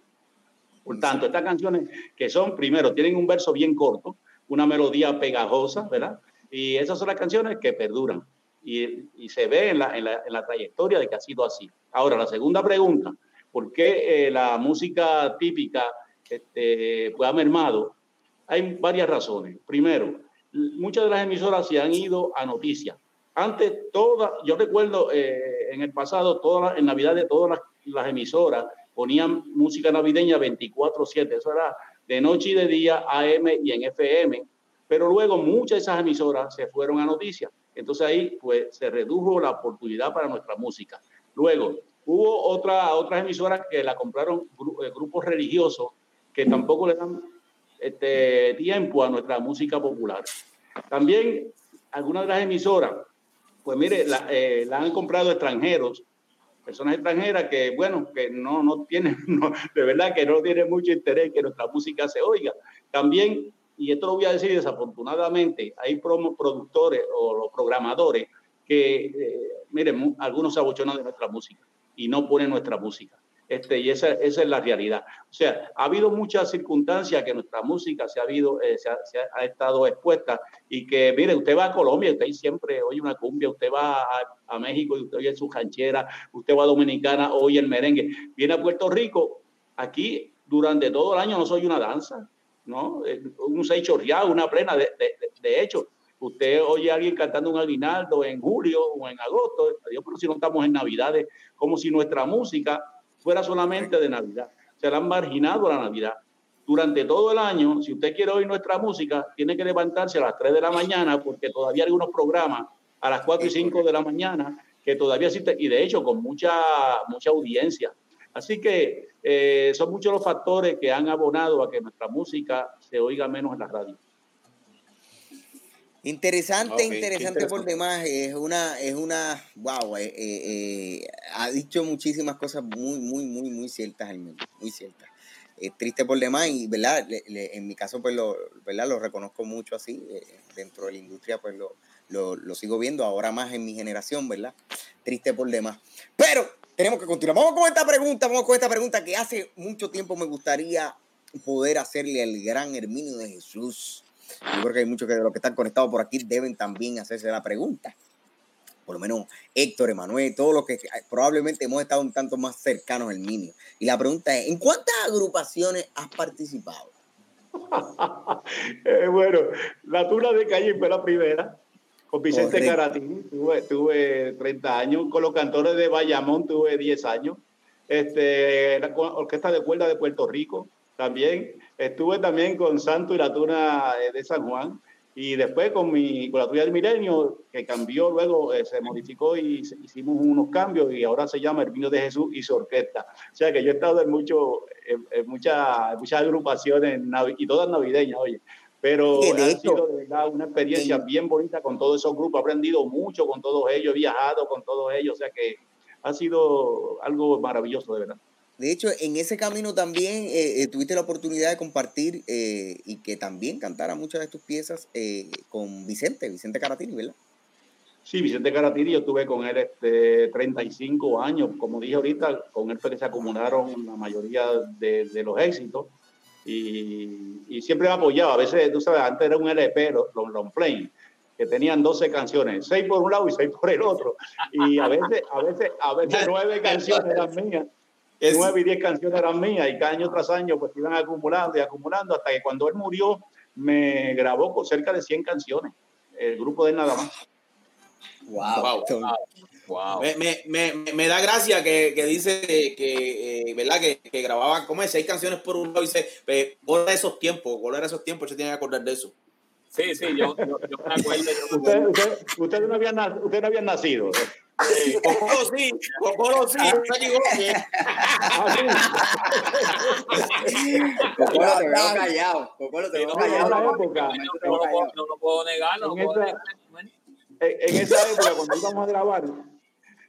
Por tanto, estas canciones que son, primero, tienen un verso bien corto, una melodía pegajosa, ¿verdad? Y esas son las canciones que perduran. Y, y se ve en la, en, la, en la trayectoria de que ha sido así. Ahora, la segunda pregunta, ¿por qué eh, la música típica este, pues, ha mermado? Hay varias razones. Primero, muchas de las emisoras se han ido a noticias. Antes, todas, yo recuerdo eh, en el pasado, todas, en Navidad de todas las, emisoras ponían música navideña 24/7, eso era de noche y de día, AM y en FM, pero luego muchas de esas emisoras se fueron a noticias. Entonces ahí pues se redujo la oportunidad para nuestra música. Luego hubo otra, otras emisoras que la compraron eh, grupos religiosos que tampoco le dan este, tiempo a nuestra música popular. También algunas de las emisoras, pues mire, la, eh, la han comprado extranjeros, personas extranjeras que, bueno, que no, no tienen, <laughs> no, de verdad que no tienen mucho interés que nuestra música se oiga. También, y esto lo voy a decir desafortunadamente, hay promo- productores o los programadores que, eh, miren, algunos se abochonan de nuestra música y no ponen nuestra música. Este, y esa, esa es la realidad. O sea, ha habido muchas circunstancias que nuestra música se ha, habido, eh, se ha, se ha- estado expuesta y que, mire, usted va a Colombia, usted siempre oye una cumbia, usted va a, a México y usted oye su ranchera, usted va a Dominicana, oye el merengue. Viene a Puerto Rico, aquí durante todo el año no soy una danza, ¿no? Eh, Un seis chorreado, una plena. De, de, de- hecho, usted oye a alguien cantando un aguinaldo en julio o en agosto, pero si no estamos en Navidades, como si nuestra música fuera solamente de Navidad. Se la han marginado a la Navidad. Durante todo el año, si usted quiere oír nuestra música, tiene que levantarse a las 3 de la mañana porque todavía hay unos programas a las 4 y 5 de la mañana que todavía existen y de hecho con mucha, mucha audiencia. Así que eh, son muchos los factores que han abonado a que nuestra música se oiga menos en la radio. Interesante, interesante por demás. Es una, es una, wow, eh, eh, eh, ha dicho muchísimas cosas muy, muy, muy, muy ciertas, Hermano, muy ciertas. Es triste por demás y, ¿verdad? Le- le- en mi caso, pues, lo, ¿verdad? Lo reconozco mucho así. eh, dentro de la industria, pues, lo, lo, lo sigo viendo ahora más en mi generación, ¿verdad? Triste por demás. Pero tenemos que continuar. Vamos con esta pregunta, vamos con esta pregunta que hace mucho tiempo me gustaría poder hacerle al gran Herminio de Jesús. Yo creo que hay muchos que de los que están conectados por aquí deben también hacerse la pregunta. Por lo menos Héctor, Emanuel, todos los que probablemente hemos estado un tanto más cercanos al Minio. Y la pregunta es, ¿en cuántas agrupaciones has participado? <laughs> Eh, bueno, la tuna de calle fue la primera. Con Vicente Correcto. Caratini tuve, tuve 30 años. Con los cantores de Bayamón tuve 10 años. Este, la Orquesta de Cuerda de Puerto Rico también. Estuve también con Santo y la tuna eh, de San Juan. Y después con, mi, con la tuya del milenio, que cambió, luego eh, se modificó y se- hicimos unos cambios y ahora se llama Herminio de Jesús y su orquesta. O sea que yo he estado en, mucho, en, en muchas, muchas agrupaciones y todas navideñas, oye. Pero ha sido de verdad una experiencia en- bien bonita con todos esos grupos. He aprendido mucho con todos ellos, he viajado con todos ellos. O sea que ha sido algo maravilloso, de verdad. De hecho, en ese camino también eh, eh, tuviste la oportunidad de compartir eh, y que también cantara muchas de tus piezas eh, con Vicente, Vicente Caratini, ¿verdad? Sí, Vicente Caratini, yo estuve con él este, 35 años. Como dije ahorita, con él fue que se acumularon la mayoría de, de los éxitos. Y, y siempre me apoyaba. A veces, tú sabes, antes era un LP, los los long play, que tenían 12 canciones, 6 por un lado y 6 por el otro. Y a veces, a veces, a veces <laughs> 9 canciones eran mías. Es- 9 y 10 canciones eran mías. Y cada año tras año, pues iban acumulando y acumulando hasta que cuando él murió, me grabó con cerca de 100 canciones. El grupo de él nada más. Wow. Entonces, Wow. Me, me, me, me- me da gracia que, que dice que, eh, ¿verdad? Que, que grababa, ¿cómo es? Seis canciones por un lado y dice, eh, gol de esos tiempos, gol de esos tiempos, se tiene que acordar de eso. Sí, sí, yo, yo, yo me acuerdo. yo me Usted, acuerdo. usted, usted no había, usted no había nacido. Cocolo sí, Cocolo sí, no sí. Cocolo, te veo callado. Cocolo, te veo callado. en esa época, Te No, no, puedo, no lo puedo negar, no puedo esa- negar. en, en esa época, cuando íbamos a grabar,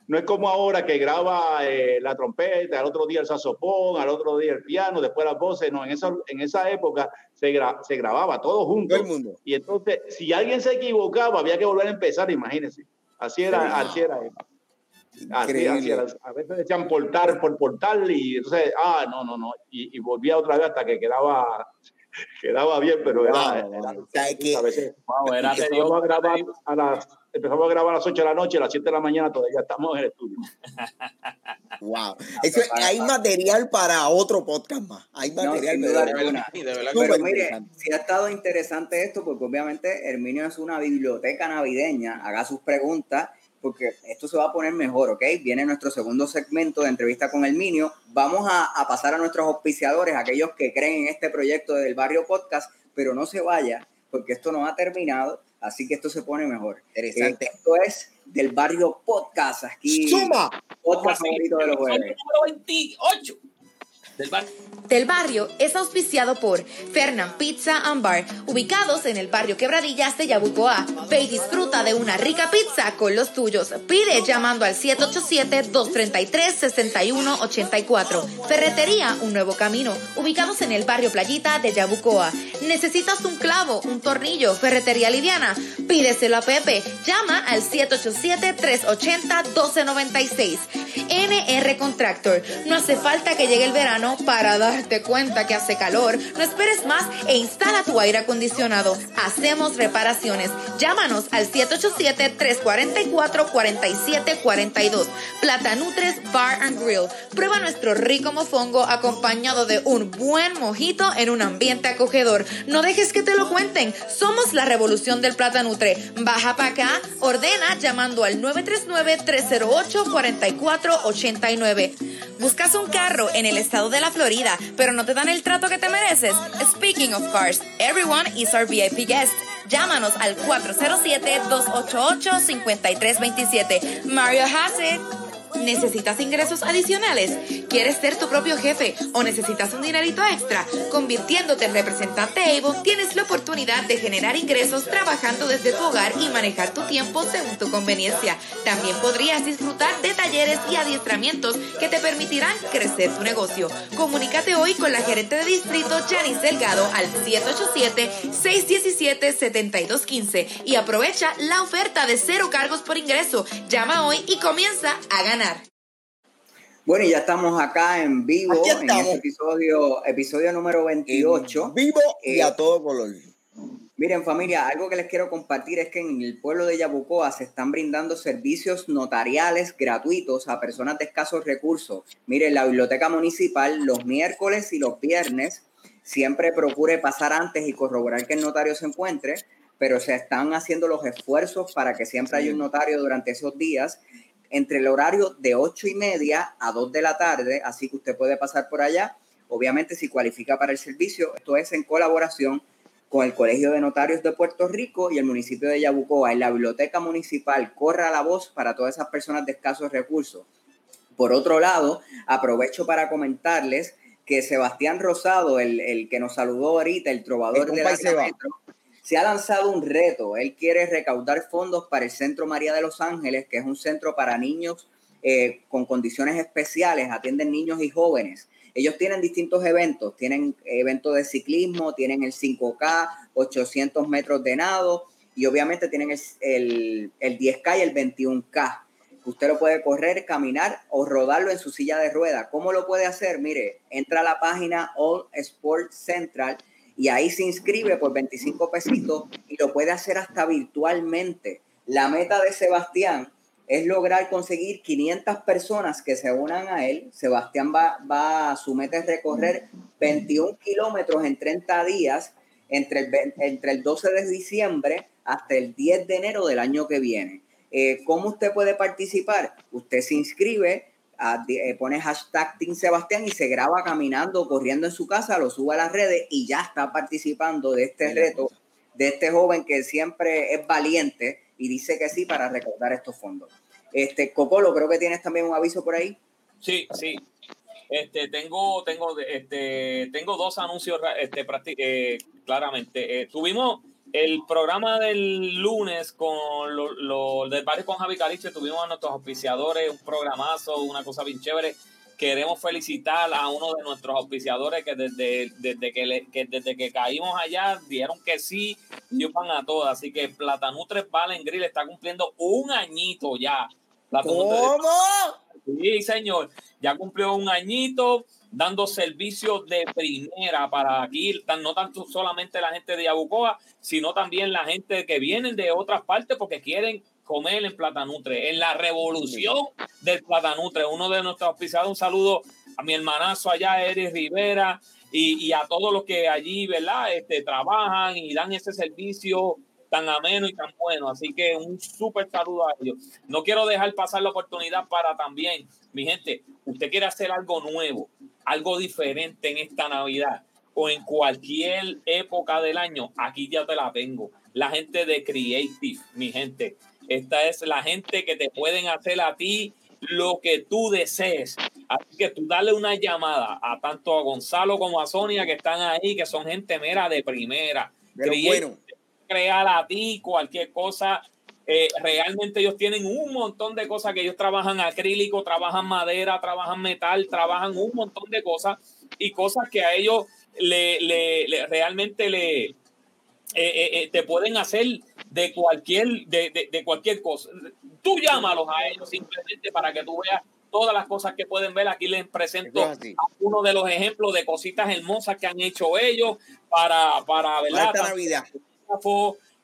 no es como ahora que graba eh, la trompeta, al otro día el saxofón, al otro día el piano, después las voces. No, en esa, en esa época se, gra- se grababa todo junto. todo el mundo. Y entonces, si alguien se equivocaba, había que volver a empezar, imagínense. Así era, así era. Así, así Increíble. era. A veces decían portar por portal y entonces, ah, no, no, no. Y, y volvía otra vez hasta que quedaba, <laughs> quedaba bien, pero era. Wow, era- wow. O sea, que- a veces Wow, era a grabar a las empezamos a grabar a las 8 de la noche, a las 7 de la mañana todavía estamos en el estudio. <laughs> Wow. Eso, hay material para otro podcast más. Hay No, material duda verdad. alguna. De verdad Pero mire, si ha estado interesante esto, porque obviamente Herminio es una biblioteca navideña, haga sus preguntas, porque esto se va a poner mejor, ¿ok? Viene nuestro segundo segmento de entrevista con Herminio. Vamos a, a pasar a nuestros auspiciadores, aquellos que creen en este proyecto del Barrio Podcast, pero no se vaya, porque esto no ha terminado, así que esto se pone mejor. Interesante. Eh, esto es del Barrio Podcast, aquí, ¡Suma! podcast favorito de los jueves. Número 28 del bar. Del barrio es auspiciado por Fernand Pizza and Bar, ubicados en el barrio Quebradillas de Yabucoa. Ve y disfruta de una rica pizza con los tuyos. Pide llamando al 787-233-6184. Ferretería Un Nuevo Camino, ubicados en el barrio Playita de Yabucoa. ¿Necesitas un clavo, un tornillo, ferretería liviana? Pídeselo a Pepe. Llama al 787-380-1296. NR Contractor. No hace falta que llegue el verano para darte cuenta que hace calor. No esperes más e instala tu aire acondicionado. Hacemos reparaciones. Llámanos al 787-344-4742. Platanutres Bar and Grill. Prueba nuestro rico mofongo acompañado de un buen mojito en un ambiente acogedor. No dejes que te lo cuenten. Somos la revolución del Platanutre. Baja para acá, ordena llamando al 939-308-4489. Buscas un carro en el estado de la Florida, pero no te dan el trato que te mereces. Speaking of cars, everyone is our VIP guest. Llámanos al 407-288-5327. Mario Hassett. ¿Necesitas ingresos adicionales? ¿Quieres ser tu propio jefe o necesitas un dinerito extra? Convirtiéndote en representante Avon, tienes la oportunidad de generar ingresos trabajando desde tu hogar y manejar tu tiempo según tu conveniencia. También podrías disfrutar de talleres y adiestramientos que te permitirán crecer tu negocio. Comunícate hoy con la gerente de distrito Janice Delgado al 787-617-7215 y aprovecha la oferta de cero cargos por ingreso. Llama hoy y comienza a ganar. Bueno, y ya estamos acá en vivo en este episodio, episodio número 28. Vivo y Eh, a todo color. Miren familia, algo que les quiero compartir es que en el pueblo de Yabucoa se están brindando servicios notariales gratuitos a personas de escasos recursos. Miren, la biblioteca municipal los miércoles y los viernes siempre procure pasar antes y corroborar que el notario se encuentre, pero se están haciendo los esfuerzos para que siempre haya un notario durante esos días entre el horario de ocho y media a 2 de la tarde, así que usted puede pasar por allá. Obviamente, si cualifica para el servicio, esto es en colaboración con el Colegio de Notarios de Puerto Rico y el municipio de Yabucoa. En la biblioteca municipal, corra la voz para todas esas personas de escasos recursos. Por otro lado, aprovecho para comentarles que Sebastián Rosado, el, el que nos saludó ahorita, el trovador de la. Metro, se ha lanzado un reto. Él quiere recaudar fondos para el Centro María de los Ángeles, que es un centro para niños eh, con condiciones especiales, atienden niños y jóvenes. Ellos tienen distintos eventos, tienen eventos de ciclismo, tienen el 5K, 800 metros de nado y obviamente tienen el, el, el 10K y el 21K. Usted lo puede correr, caminar o rodarlo en su silla de rueda. ¿Cómo lo puede hacer? Mire, entra a la página All Sports Central y ahí se inscribe por 25 pesitos y lo puede hacer hasta virtualmente. La meta de Sebastián es lograr conseguir 500 personas que se unan a él. Sebastián va, va su meta es recorrer 21 kilómetros en 30 días entre el, entre el 12 de diciembre hasta el 10 de enero del año que viene. Eh, ¿Cómo usted puede participar? Usted se inscribe, a- eh, pone hashtag Team Sebastián y se graba caminando, corriendo en su casa, lo sube a las redes y ya está participando de este Mira. reto, de este joven que siempre es valiente y dice que sí para recaudar estos fondos. Este, Copolo, creo que tienes también un aviso por ahí. Sí, sí. Este, tengo, tengo, este, tengo dos anuncios este, eh, claramente. Eh, tuvimos el programa del lunes con lo, lo- del barrio con Javi Caliche, tuvimos a nuestros auspiciadores, un programazo, una cosa bien chévere. Queremos felicitar a uno de nuestros auspiciadores que desde, desde, que, le- que desde que caímos allá dijeron que sí y van a todas. Así que Platanutres Valen Grill está cumpliendo un añito ya. Platanutres- ¿Cómo? Sí, señor. Ya cumplió un añito dando servicios de primera para aquí, no tanto solamente la gente de Yabucoa, sino también la gente que vienen de otras partes porque quieren comer en Platanutre, en la revolución del Platanutre. Uno de nuestros auspiciados, un saludo a mi hermanazo allá, Eris Rivera, y, y a todos los que allí, ¿verdad? Este, trabajan y dan ese servicio tan ameno y tan bueno. Así que un súper saludo a ellos. No quiero dejar pasar la oportunidad para también, mi gente, usted quiere hacer algo nuevo, algo diferente en esta Navidad o en cualquier época del año, aquí ya te la tengo. La gente de Creative, mi gente. Esta es la gente que te pueden hacer a ti lo que tú desees. Así que tú dale una llamada a tanto a Gonzalo como a Sonia que están ahí, que son gente mera de primera. Pero Creative bueno, crear a ti cualquier cosa. Eh, realmente ellos tienen un montón de cosas que ellos trabajan acrílico, trabajan madera, trabajan metal, trabajan un montón de cosas y cosas que a ellos le, le- le- realmente le, eh, eh, te pueden hacer de cualquier, de, de, de cualquier cosa. Tú llámalos a ellos simplemente para que tú veas todas las cosas que pueden ver. Aquí les presento uno de los ejemplos de cositas hermosas que han hecho ellos para, para Para ¿verdad? esta Navidad.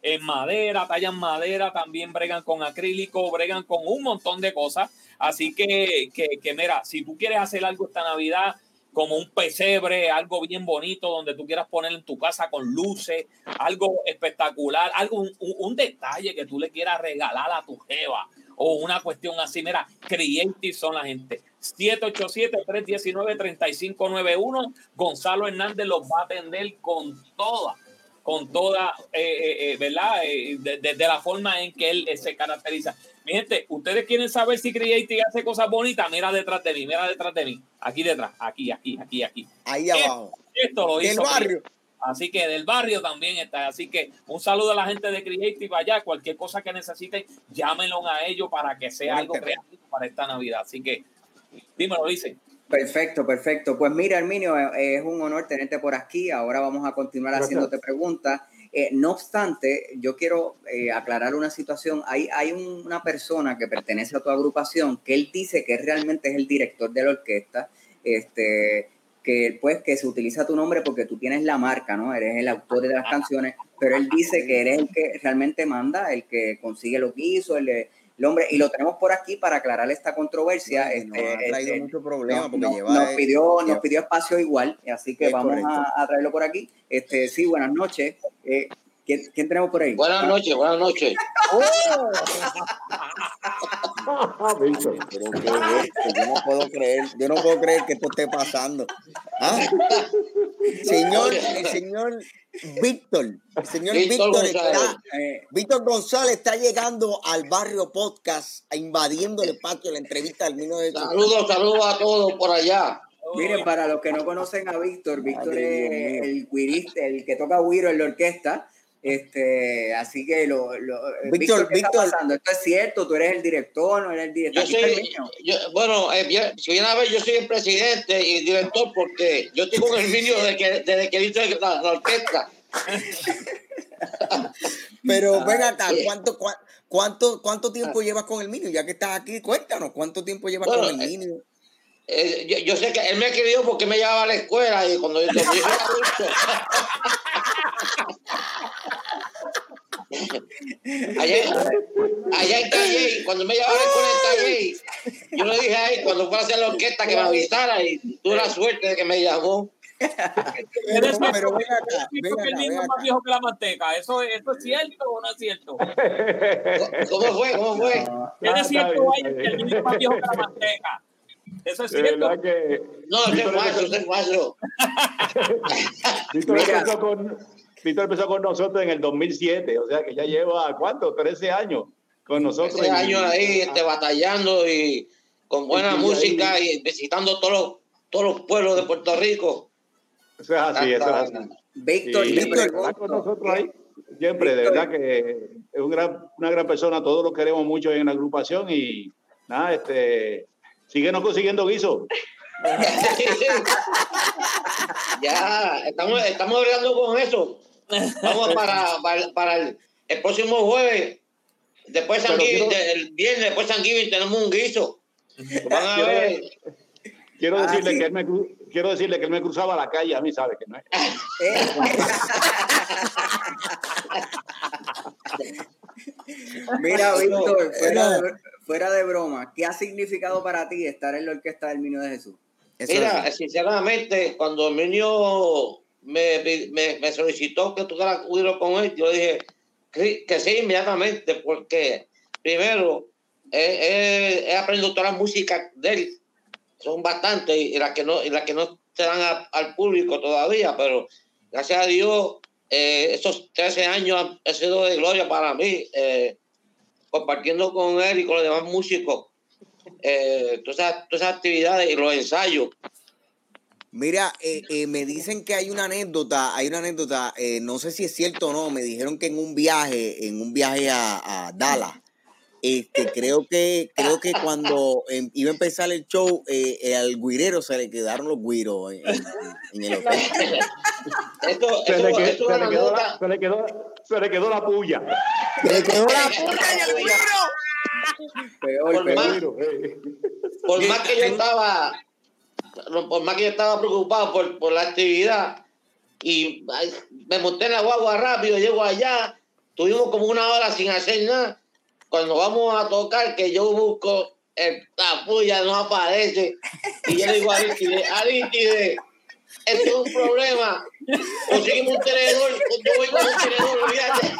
En madera, tallan madera, también bregan con acrílico, bregan con un montón de cosas. Así que, que, que mira, si tú quieres hacer algo esta Navidad, como un pesebre, algo bien bonito, donde tú quieras poner en tu casa con luces, algo espectacular, algo, un detalle que tú le quieras regalar a tu jeva o una cuestión así. Mira, Creative son la gente. 787-319-3591. Gonzalo Hernández los va a atender con toda, con toda, eh, eh, eh, ¿verdad? De- Desde la forma en que él se caracteriza. Mi gente, ustedes quieren saber si Creative hace cosas bonitas, mira detrás de mí, mira detrás de mí. Aquí detrás, aquí, aquí, aquí, aquí. Ahí abajo. Esto lo Del hizo barrio. Así que del barrio también está. Así que un saludo a la gente de Creative allá. Cualquier cosa que necesiten, llámenlo a ellos para que sea algo creativo para esta Navidad. Así que dímelo, dice. Perfecto, perfecto. Pues mira, Herminio, eh, es un honor tenerte por aquí. Ahora vamos a continuar Gracias. haciéndote preguntas. Eh, no obstante, yo quiero eh, aclarar una situación. Hay, hay un- una persona que pertenece a tu agrupación que él dice que realmente es el director de la orquesta, este, que pues que se utiliza tu nombre porque tú tienes la marca, ¿no? Eres el autor de las canciones, pero él dice que eres el que realmente manda, el que consigue lo que hizo, el, el hombre, y lo tenemos por aquí para aclarar esta controversia. Nos este, ha traído este, mucho problema no, porque no, lleva. nos, pidió, nos lleva- pidió espacio igual, así que Es vamos a traerlo por aquí. Este, sí, buenas noches. Eh, ¿quién, quién tenemos por ahí? Buenas noches, buenas noches. <laughs> Víctor. Pero qué esto, yo no puedo creer, yo no puedo creer que esto esté pasando. ¿Ah? Señor, el señor Víctor, el señor Víctor Víctor González. está, Eh, Víctor González está llegando al barrio podcast, invadiendo el patio, la entrevista del Mino de Saludos, saludos a todos por allá. miren, para los que no conocen a Víctor, Víctor Ay, es el guirista, el que toca güiro en la orquesta. Este, así que lo, lo Víctor, Víctor, ¿qué está Víctor. pasando? Esto es cierto, tú eres el director, no eres el director. Yo el soy, niño. yo- bueno, eh, bien- si viene a ver, yo soy el presidente y director porque yo estoy con el niño desde que, desde que la, la orquesta. <laughs> Pero ven acá, sí. ¿cuánto, cua- cuánto, cuánto tiempo llevas con el Mino? Ya que estás aquí, cuéntanos, ¿cuánto tiempo llevas Bueno, con el eh? Eh, yo, yo sé que él me querido porque me llevaba a la escuela y cuando yo, cuando yo era adulto. <laughs> allá, allá en Calle, cuando me la escuela en Calle, yo le dije a él cuando fuera a hacer la orquesta que me avisara y tuve la suerte de que me llamó. Eres Pero, pero cierto ven acá, que ven acá, el niño ven es acá. más viejo que la manteca. ¿Eso, ¿Eso es cierto o no es cierto? ¿Cómo fue? ¿Cómo fue? No, ¿Tiene Ah, cierto bien, que el niño es más viejo que la manteca? ¿Eso es De cierto? verdad que No, falso, ese es falso. Víctor <laughs> empezó, con, Víctor empezó con nosotros en el 2007, o sea que ya lleva, ¿cuánto? 13 años con nosotros. Ese y- año ahí este, batallando y con buena Y música ahí. y visitando todos los, todos los pueblos de Puerto Rico. Eso es así, eso es así. Víctor, Sí, Víctor, con nosotros ahí. Siempre, de Víctor. verdad que es un gran, una gran persona, todos lo queremos mucho en la agrupación y nada, este, síguenos consiguiendo guiso. <laughs> ya, estamos, estamos hablando con eso. Vamos para, para, para el, el próximo jueves. Después de San Giving, quiero- de- el viernes después de San Giving tenemos un guiso. Van a Quiero- ver. Quiero Ah, decirle sí. que él me quiero decirle que él me cruzaba la calle, a mí sabe que no es. eh, <laughs> Mira, Víctor, fuera fuera de broma, ¿qué ha significado para ti estar en la orquesta del Niño de Jesús? Eso Mira, es. sinceramente, cuando el niño me, me, me solicitó que tocara cuidado con él, yo dije que, que sí inmediatamente, porque primero he, he, he aprendido todas las músicas de él, son bastantes, y las que no, y las que no se dan a- al público todavía, pero gracias a Dios, eh, esos 13 años han, han sido de gloria para mí, eh, compartiendo con él y con los demás músicos. Eh, todas, esas, todas esas actividades y los ensayos. Mira, eh, eh, me dicen que hay una anécdota, hay una anécdota, no sé si es cierto o no, me dijeron que en un viaje, en un viaje a, a Dallas, Este, creo que creo que cuando em, iba a empezar el show, eh, eh, al guirero se le quedaron los guiros en, en- en el <laughs> hotel. Esto, <laughs> Se le, que- se le quedó la, se le quedó, se le quedó la puya. Se le quedó la <laughs> puta y el guiro. Peor, Por más- eh, por más que yo estaba por más que yo estaba preocupado por, por la actividad y ay, me monté en la guagua rápido, llego allá, tuvimos como una hora sin hacer nada. Cuando vamos a tocar, que yo busco el, la puya, no aparece. Y yo le digo a Aristide, Aristide, esto es un problema. Conseguimos un tenedor, yo voy con un tenedor, olvídate.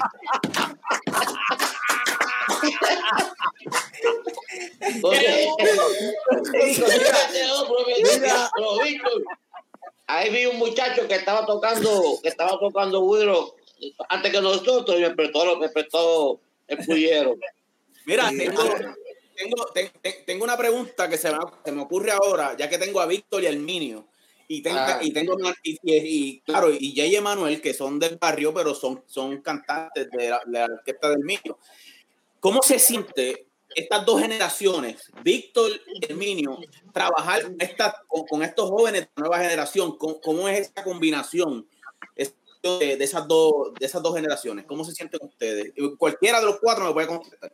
Ahí vi un muchacho que estaba tocando, que estaba tocando güiro antes que nosotros y me prestó, me prestó el pullero. Mira, tengo, tengo, te- te- tengo una pregunta que se me, se me ocurre ahora, ya que tengo a Víctor y al Minio. Y tengo, Ah. y tengo y, y- claro, y Jay Emanuel, que son del barrio, pero son, son cantantes de la, de la orquesta del Minio. ¿Cómo se siente estas dos generaciones, Víctor y el Minio, trabajar con, con estos jóvenes de la nueva generación? ¿Cómo, cómo es esa combinación de esas dos, de esas dos generaciones? ¿Cómo se sienten ustedes? Cualquiera de los cuatro me puede contestar.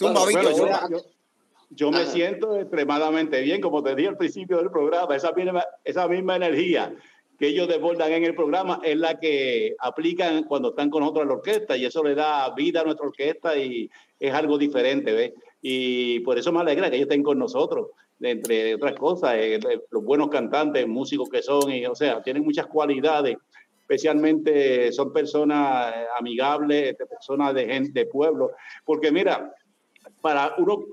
Zumba, Bueno, yo, zumba. yo- yo me siento extremadamente bien, como te dije al principio del programa, esa misma, esa misma energía que ellos desbordan en el programa es la que aplican cuando están con nosotros en la orquesta y eso le da vida a nuestra orquesta y es algo diferente, ¿ves? Y por eso me alegra que ellos estén con nosotros, entre otras cosas, eh, los buenos cantantes, músicos que son, y, o sea, tienen muchas cualidades, especialmente son personas eh, amigables, de personas de gente, de pueblo, porque mira, para uno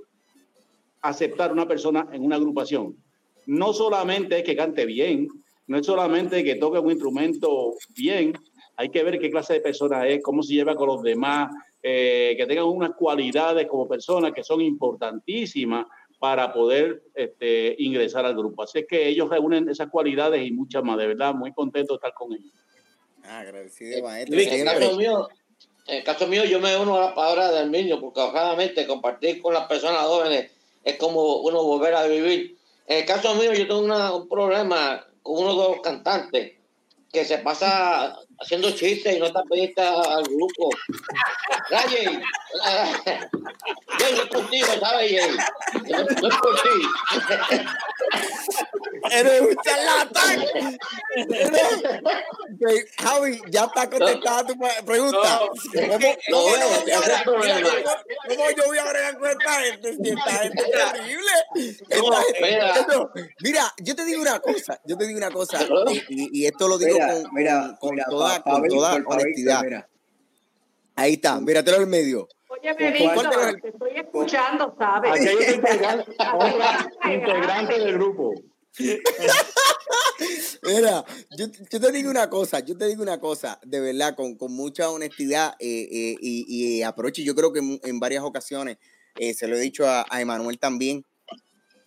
aceptar una persona en una agrupación. No solamente es que cante bien, no es solamente que toque un instrumento bien, hay que ver qué clase de persona es, cómo se lleva con los demás, eh, que tengan unas cualidades como personas que son importantísimas para poder este, ingresar al grupo. Así es que ellos reúnen esas cualidades y muchas más, de verdad, muy contento de estar con ellos. Ah, agradecido, maestro. En en el caso mío, yo me uno a la palabra del niño, porque obviamente compartir con las personas jóvenes es como uno volver a vivir. En el caso mío, yo tengo un problema con uno de los cantantes que se pasa haciendo chistes y no está pendiente al grupo. Jay, Jay, no es contigo, ¿sabes, Jay? No, no es por ti. Eres un charlatán. Javi, ya está contestada tu pre- pregunta. No, ¿Cómo, no, cómo yo voy a ese es el bregar- problema. cómo- cómo yo voy a bregar con esta gente? Si esta gente es terrible. Esta No, gente- mira. yo te digo una cosa, yo te digo una cosa, y, y- y esto lo digo Mira, con, mira, con mira, toda, pa' con toda Víctor, honestidad. Víctor. Ahí está, míratelo en medio. Óyeme, ¿Con cuál de los- Víctor, te estoy escuchando, ¿sabes? Aquí hay otro <laughs> integrante, integrante del grupo. <laughs> Mira, yo, yo te digo una cosa, yo te digo una cosa, de verdad, con, con mucha honestidad eh, eh, y, y aprovecho, y yo creo que en, en varias ocasiones eh, se lo he dicho a, a Emanuel también,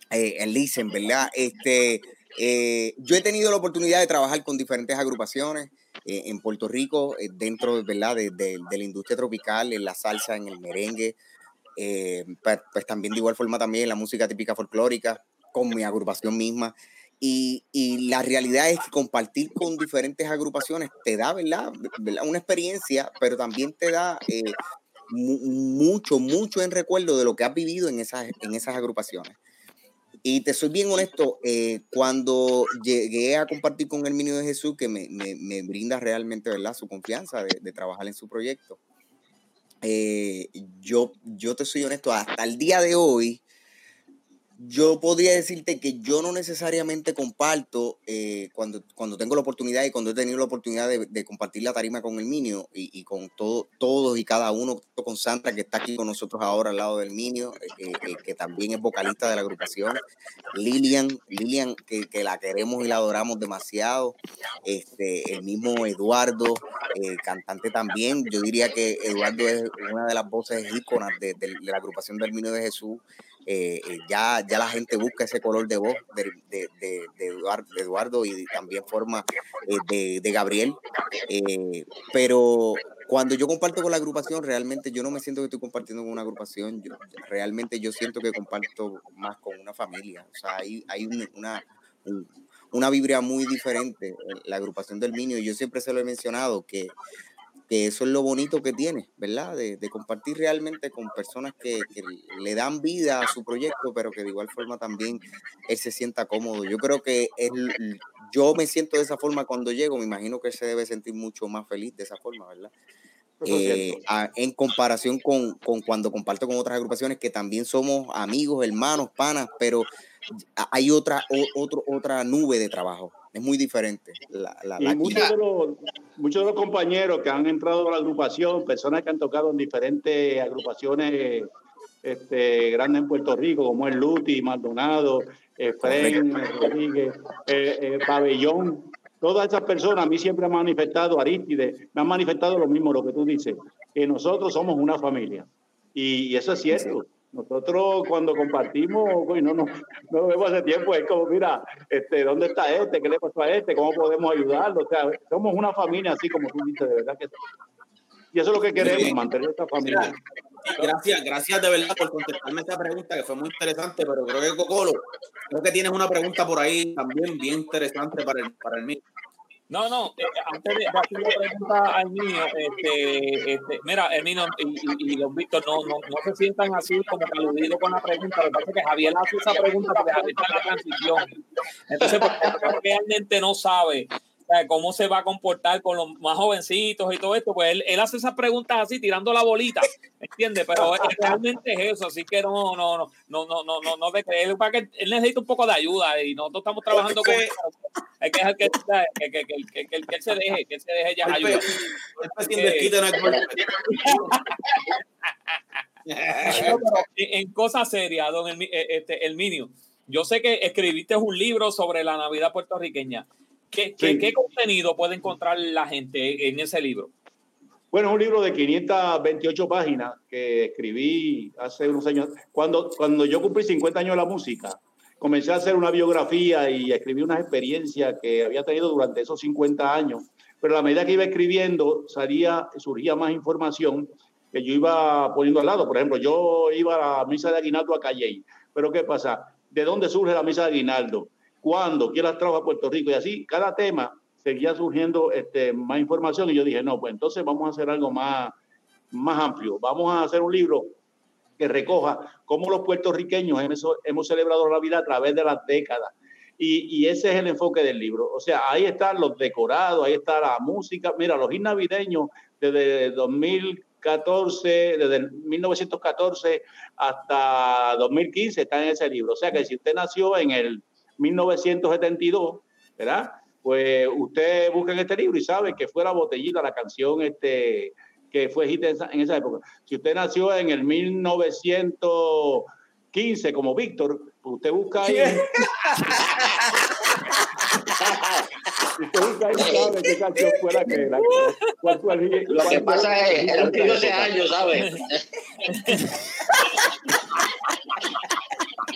eh, en Listen, ¿verdad? Este, eh, yo he tenido la oportunidad de trabajar con diferentes agrupaciones eh, en Puerto Rico, eh, dentro ¿verdad? De, de- de la industria tropical, en la salsa, en el merengue, eh, pues, pues también de igual forma también en la música típica folclórica, con mi agrupación misma. Y, y la realidad es que compartir con diferentes agrupaciones te da, ¿verdad? ¿verdad? Una experiencia, pero también te da eh, mu- mucho, mucho en recuerdo de lo que has vivido en esas, en esas agrupaciones. Y te soy bien honesto, eh, cuando llegué a compartir con el Niño de Jesús, que me, me- me brinda realmente ¿verdad? su confianza de, de trabajar en su proyecto, eh, yo, yo te soy honesto, hasta el día de hoy, yo podría decirte que yo no necesariamente comparto eh, cuando, cuando tengo la oportunidad y cuando he tenido la oportunidad de, compartir la tarima con el Minio y, con todo, todos y cada uno, con Sandra que está aquí con nosotros ahora al lado del Minio, eh, eh, que también es vocalista de la agrupación, Lilian, Lilian que, que la queremos y la adoramos demasiado, este, el mismo Eduardo, cantante también, yo diría que Eduardo es una de las voces íconas de, de- de la agrupación del Minio de Jesús, eh, eh, ya, ya la gente busca ese color de voz de, de, de- de Eduardo, y también forma eh, de, Gabriel. Eh, pero cuando yo comparto con la agrupación, realmente yo no me siento que estoy compartiendo con una agrupación, yo, realmente yo siento que comparto más con una familia, o sea, hay, hay un- una, un- una vibra muy diferente en la agrupación del Minio, y yo siempre se lo he mencionado, que, que eso es lo bonito que tiene, ¿verdad? De, de compartir realmente con personas que, que le dan vida a su proyecto, pero que de igual forma también él se sienta cómodo. Yo creo que él, yo me siento de esa forma cuando llego, me imagino que él se debe sentir mucho más feliz de esa forma, ¿verdad? Eh, a- en comparación con, con cuando comparto con otras agrupaciones que también somos amigos, hermanos, panas, pero hay otra, o- otro, otra nube de trabajo. Es muy diferente. La, la, Y la muchos de, los, muchos de los compañeros que han entrado a la agrupación, personas que han tocado en diferentes agrupaciones este, grandes en Puerto Rico, como el Luti, Maldonado, Efraín Rodríguez, eh, eh, Pabellón, todas esas personas a mí siempre han manifestado, Aristide, me han manifestado lo mismo, lo que tú dices, que nosotros somos una familia. Y, y eso es cierto. Nosotros cuando compartimos, uy, no, no, no vemos hace tiempo, es como, mira, este, ¿dónde está este? ¿Qué le pasó a este? ¿Cómo podemos ayudarlo? O sea, somos una familia así como tú dices, de verdad que sí. Y eso es lo que queremos, mantener esta familia. Gracias, gracias de verdad por contestarme esta pregunta que fue muy interesante, pero creo que Cocolo, creo que tienes una pregunta por ahí también bien interesante para el, para el mío. No, no, eh, antes de hacer la pregunta al niño, este, este, mira, Hermino y, y, y los Víctor no, no, no se sientan así como aludidos con la pregunta. Lo que pasa es que Javier hace esa pregunta porque Javier está en la transición. Entonces, porque realmente no sabe o sea, cómo se va a comportar con los más jovencitos y todo esto, pues él, él hace esas preguntas así, tirando la bolita, ¿entiendes? Pero <laughs> realmente es eso, así que no, no, no, no, no, no, no, no te crees, para que él necesita un poco de ayuda y nosotros estamos trabajando con él. Hay que dejar que, que, que, que, que, que, que él se deje, que él se deje ya <laughs> en, en cosas serias, don Elmi- eh, este, Elminio, yo sé que escribiste un libro sobre la Navidad puertorriqueña. ¿Qué, qué, Sí. qué contenido puede encontrar la gente en ese libro? Bueno, es un libro de 528 páginas que escribí hace unos años. Cuando, cuando yo cumplí 50 años de la música, comencé a hacer una biografía y escribí unas experiencias que había tenido durante esos 50 años. Pero a la medida que iba escribiendo, salía, surgía más información que yo iba poniendo al lado. Por ejemplo, yo iba a la misa de Aguinaldo a Calley. Pero ¿qué pasa? ¿De dónde surge la misa de Aguinaldo? ¿Cuándo? ¿Quién las trajo a Puerto Rico? Y así, cada tema seguía surgiendo este, más información y yo dije, no, pues entonces vamos a hacer algo más, más amplio. Vamos a hacer un libro que recoja cómo los puertorriqueños hemos, hemos celebrado la vida a través de las décadas. Y, ese es el enfoque del libro. O sea, ahí están los decorados, ahí está la música. Mira, los navideños desde 2014, desde 1914 hasta 2015 están en ese libro. O sea, que si usted nació en el 1972, ¿verdad? Pues usted busca en este libro y sabe que fue la botellita, la canción este, que fue hit en esa, en esa época. Si usted nació en el 1915 como Víctor, pues usted busca ahí. <laughs> usted busca ahí y sabe qué canción fue la que. La, cuál fue el, Lo que pasa es que él escribió ese año, ¿sabes?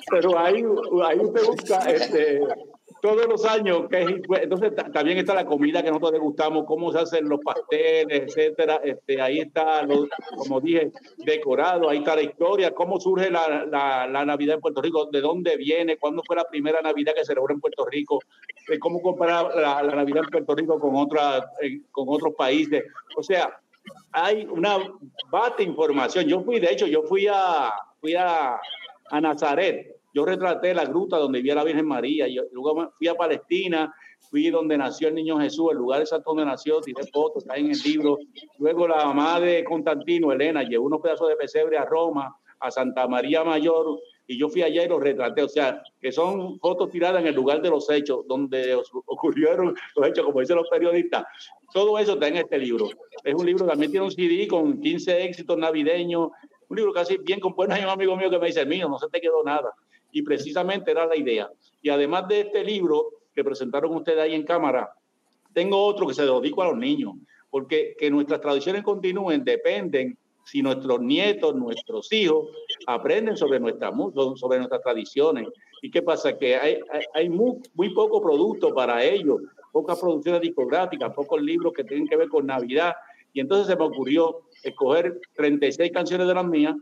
Pero ahí, ahí usted busca este, todos los años. Que es, entonces también está la comida que nosotros degustamos, cómo se hacen los pasteles, etcétera. Este, ahí está, los, como dije, decorado. Ahí está la historia, cómo surge la, la, Navidad en Puerto Rico, de dónde viene, cuándo fue la primera Navidad que se celebró en Puerto Rico, de cómo comparar la, la Navidad en Puerto Rico con, otra, eh, con otros países. O sea, hay una vasta información. Yo fui, de hecho, yo fui a, fui a, a Nazaret. Yo retraté la gruta donde vivía la Virgen María. Yo, luego fui a Palestina, fui donde nació el niño Jesús, el lugar exacto donde nació, tiré fotos, está en el libro. Luego la mamá de Constantino, Elena, llevó unos pedazos de pesebre a Roma, a Santa María Mayor, y yo fui allá y los retraté. O sea, que son fotos tiradas en el lugar de los hechos, donde ocurrieron los hechos, como dicen los periodistas. Todo eso está en este libro. Es un libro, también tiene un CD con 15 éxitos navideños, un libro casi bien compuesto. Hay un amigo mío que me dice, mío, no se te quedó nada. Y precisamente era la idea. Y además de este libro que presentaron ustedes ahí en cámara, tengo otro que se dedico a los niños, porque que nuestras tradiciones continúen dependen si nuestros nietos, nuestros hijos aprenden sobre, nuestra, sobre nuestras tradiciones. ¿Y qué pasa? Que hay, hay, muy, muy, poco producto para ellos, pocas producciones discográficas, pocos libros que tienen que ver con Navidad. Y entonces se me ocurrió escoger 36 canciones de las mías.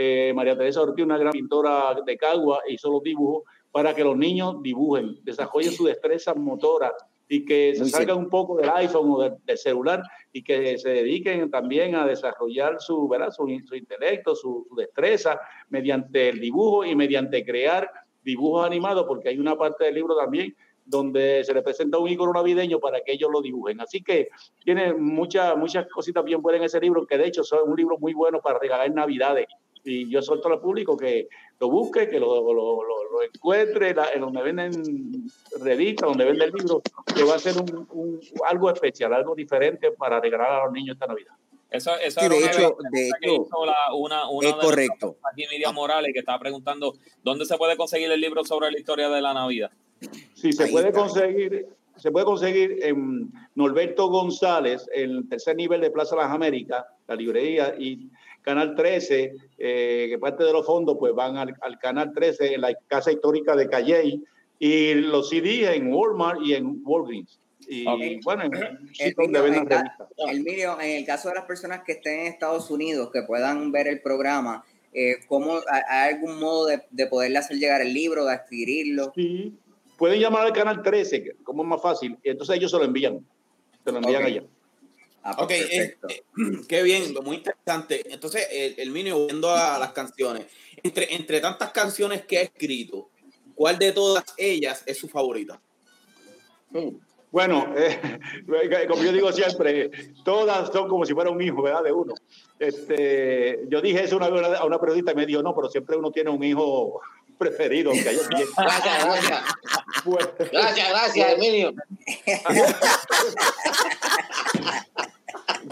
Eh, María Teresa Ortiz, una gran pintora de Cagua, hizo los dibujos para que los niños dibujen, desarrollen su destreza motora y que se Muy salgan un poco del iPhone o del, del celular y que se dediquen también a desarrollar su, ¿verdad? su, su intelecto, su, su destreza mediante el dibujo y mediante crear dibujos animados, porque hay una parte del libro también donde se le presenta un icono navideño para que ellos lo dibujen. Así que tiene muchas muchas cositas bien buenas en ese libro, que de hecho son un libro muy bueno para regalar en Navidades. Y yo suelto al público que lo busque, que lo, lo, lo, lo encuentre la- en donde venden revistas, donde vende el libro, que va a ser un, un- algo especial, algo diferente para regalar a los niños esta Navidad. Eso, eso Sí, de hecho- de que hecho, la- una, una es de correcto. nuestras aquí, Miriam Morales, que estaba preguntando dónde se puede conseguir el libro sobre la historia de la Navidad. Sí, se Ahí puede está. conseguir, se puede conseguir en Norberto González, el tercer nivel de Plaza Las Américas, la librería, y Canal 13, eh, que parte de los fondos pues van al, al Canal 13, en la Casa Histórica de Calley, y los CD en Walmart y en Walgreens. Y bueno, en El donde en, el mío, en el caso de las personas que estén en Estados Unidos, que puedan ver el programa, eh, ¿cómo, hay algún modo de, de poderle hacer llegar el libro, de adquirirlo? Sí, pueden llamar al Canal 13, que como es más fácil, entonces ellos se lo envían. Se lo envían allá. Ah, pues Ok, eh, eh, <clears throat> qué bien, muy interesante. Entonces, el, el Minio, viendo a las canciones, entre, entre tantas canciones que ha escrito, ¿cuál de todas ellas es su favorita? Bueno, eh, <laughs> como yo digo siempre, todas son como si fuera un hijo, ¿verdad? De uno. Este, yo dije eso una vez a una periodista y me dijo, no, pero siempre uno tiene un hijo preferido, aunque haya. <laughs> Gracias, gracias. Pues, Gracias, gracias, Emilio. <laughs>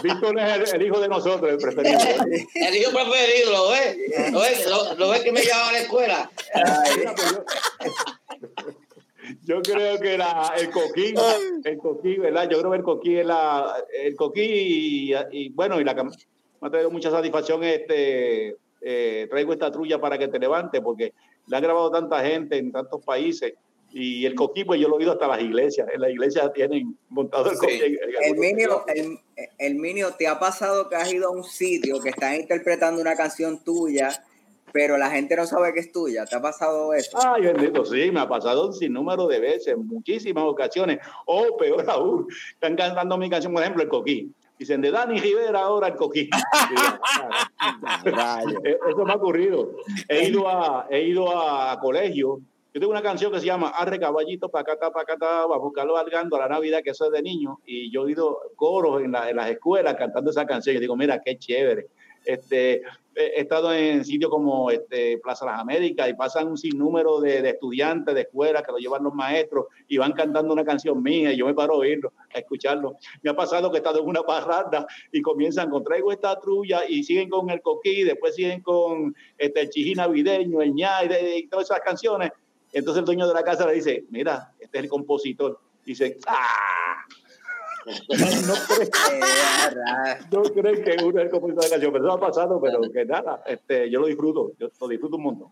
Víctor es el, el hijo de nosotros, el preferido. El hijo preferido, ¿lo ves? ¿Lo ves, lo, lo ves que me llevaba a la escuela? Pues yo, <laughs> yo creo que la, el coquín, el coquín, ¿verdad? Yo creo que el coquín es la, el coquín y, y, bueno, y la me ha traído mucha satisfacción este, eh, traigo esta trulla para que te levante, porque la han grabado tanta gente en tantos países. Y el pues yo lo he oído hasta las iglesias. En las iglesias tienen montado el Sí. El Minio, el, el Minio, ¿te ha pasado que has ido a un sitio que están interpretando una canción tuya, pero la gente no sabe que es tuya? ¿Te ha pasado eso? Ay, bendito, sí, me ha pasado un sinnúmero de veces, muchísimas ocasiones. O peor aún, están cantando mi canción, por ejemplo, el coquín. Dicen, de Dani Rivera ahora el coquín. <laughs> Eh, Eso me ha ocurrido. He ido a, he ido a colegio. Yo tengo una canción que se llama Arre caballito, pacata, pacata, va a buscarlo valgando a la Navidad, que eso es de niño. Y yo he oído coros en, la- en las escuelas cantando esa canción. Y digo, mira, qué chévere. Este, he estado en sitios como este, Plaza Las Américas y pasan un sinnúmero de, de estudiantes de escuela que lo llevan los maestros y van cantando una canción mía y yo me paro a oírlo, a escucharlo. Me ha pasado que he estado en una parranda y comienzan con traigo esta trulla y siguen con el coquí, después siguen con este, el chijí navideño, el de- y todas esas canciones. Entonces el dueño de la casa le dice, mira, este es el compositor. Dice, ¡ah! No Eh, <laughs> ra- no que uno es el compositor de canción, pero eso ha pasado, pero que nada, este, yo lo disfruto, yo lo disfruto un montón.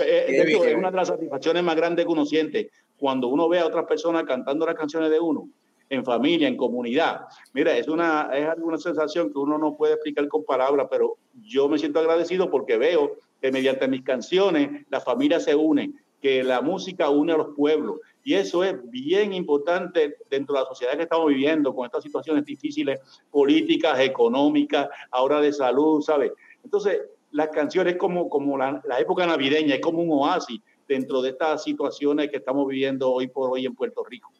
Eh, hecho, bien. es una de las satisfacciones más grandes que uno siente cuando uno ve a otras personas cantando las canciones de uno, en familia, en comunidad. Mira, es una, es alguna sensación que uno no puede explicar con palabras, pero yo me siento agradecido porque veo que mediante mis canciones la familia se une, que la música une a los pueblos. Y eso es bien importante dentro de la sociedad que estamos viviendo, con estas situaciones difíciles, políticas, económicas, ahora de salud, ¿sabes? Entonces, las canciones como, como la, la época navideña, es como un oasis dentro de estas situaciones que estamos viviendo hoy por hoy en Puerto Rico.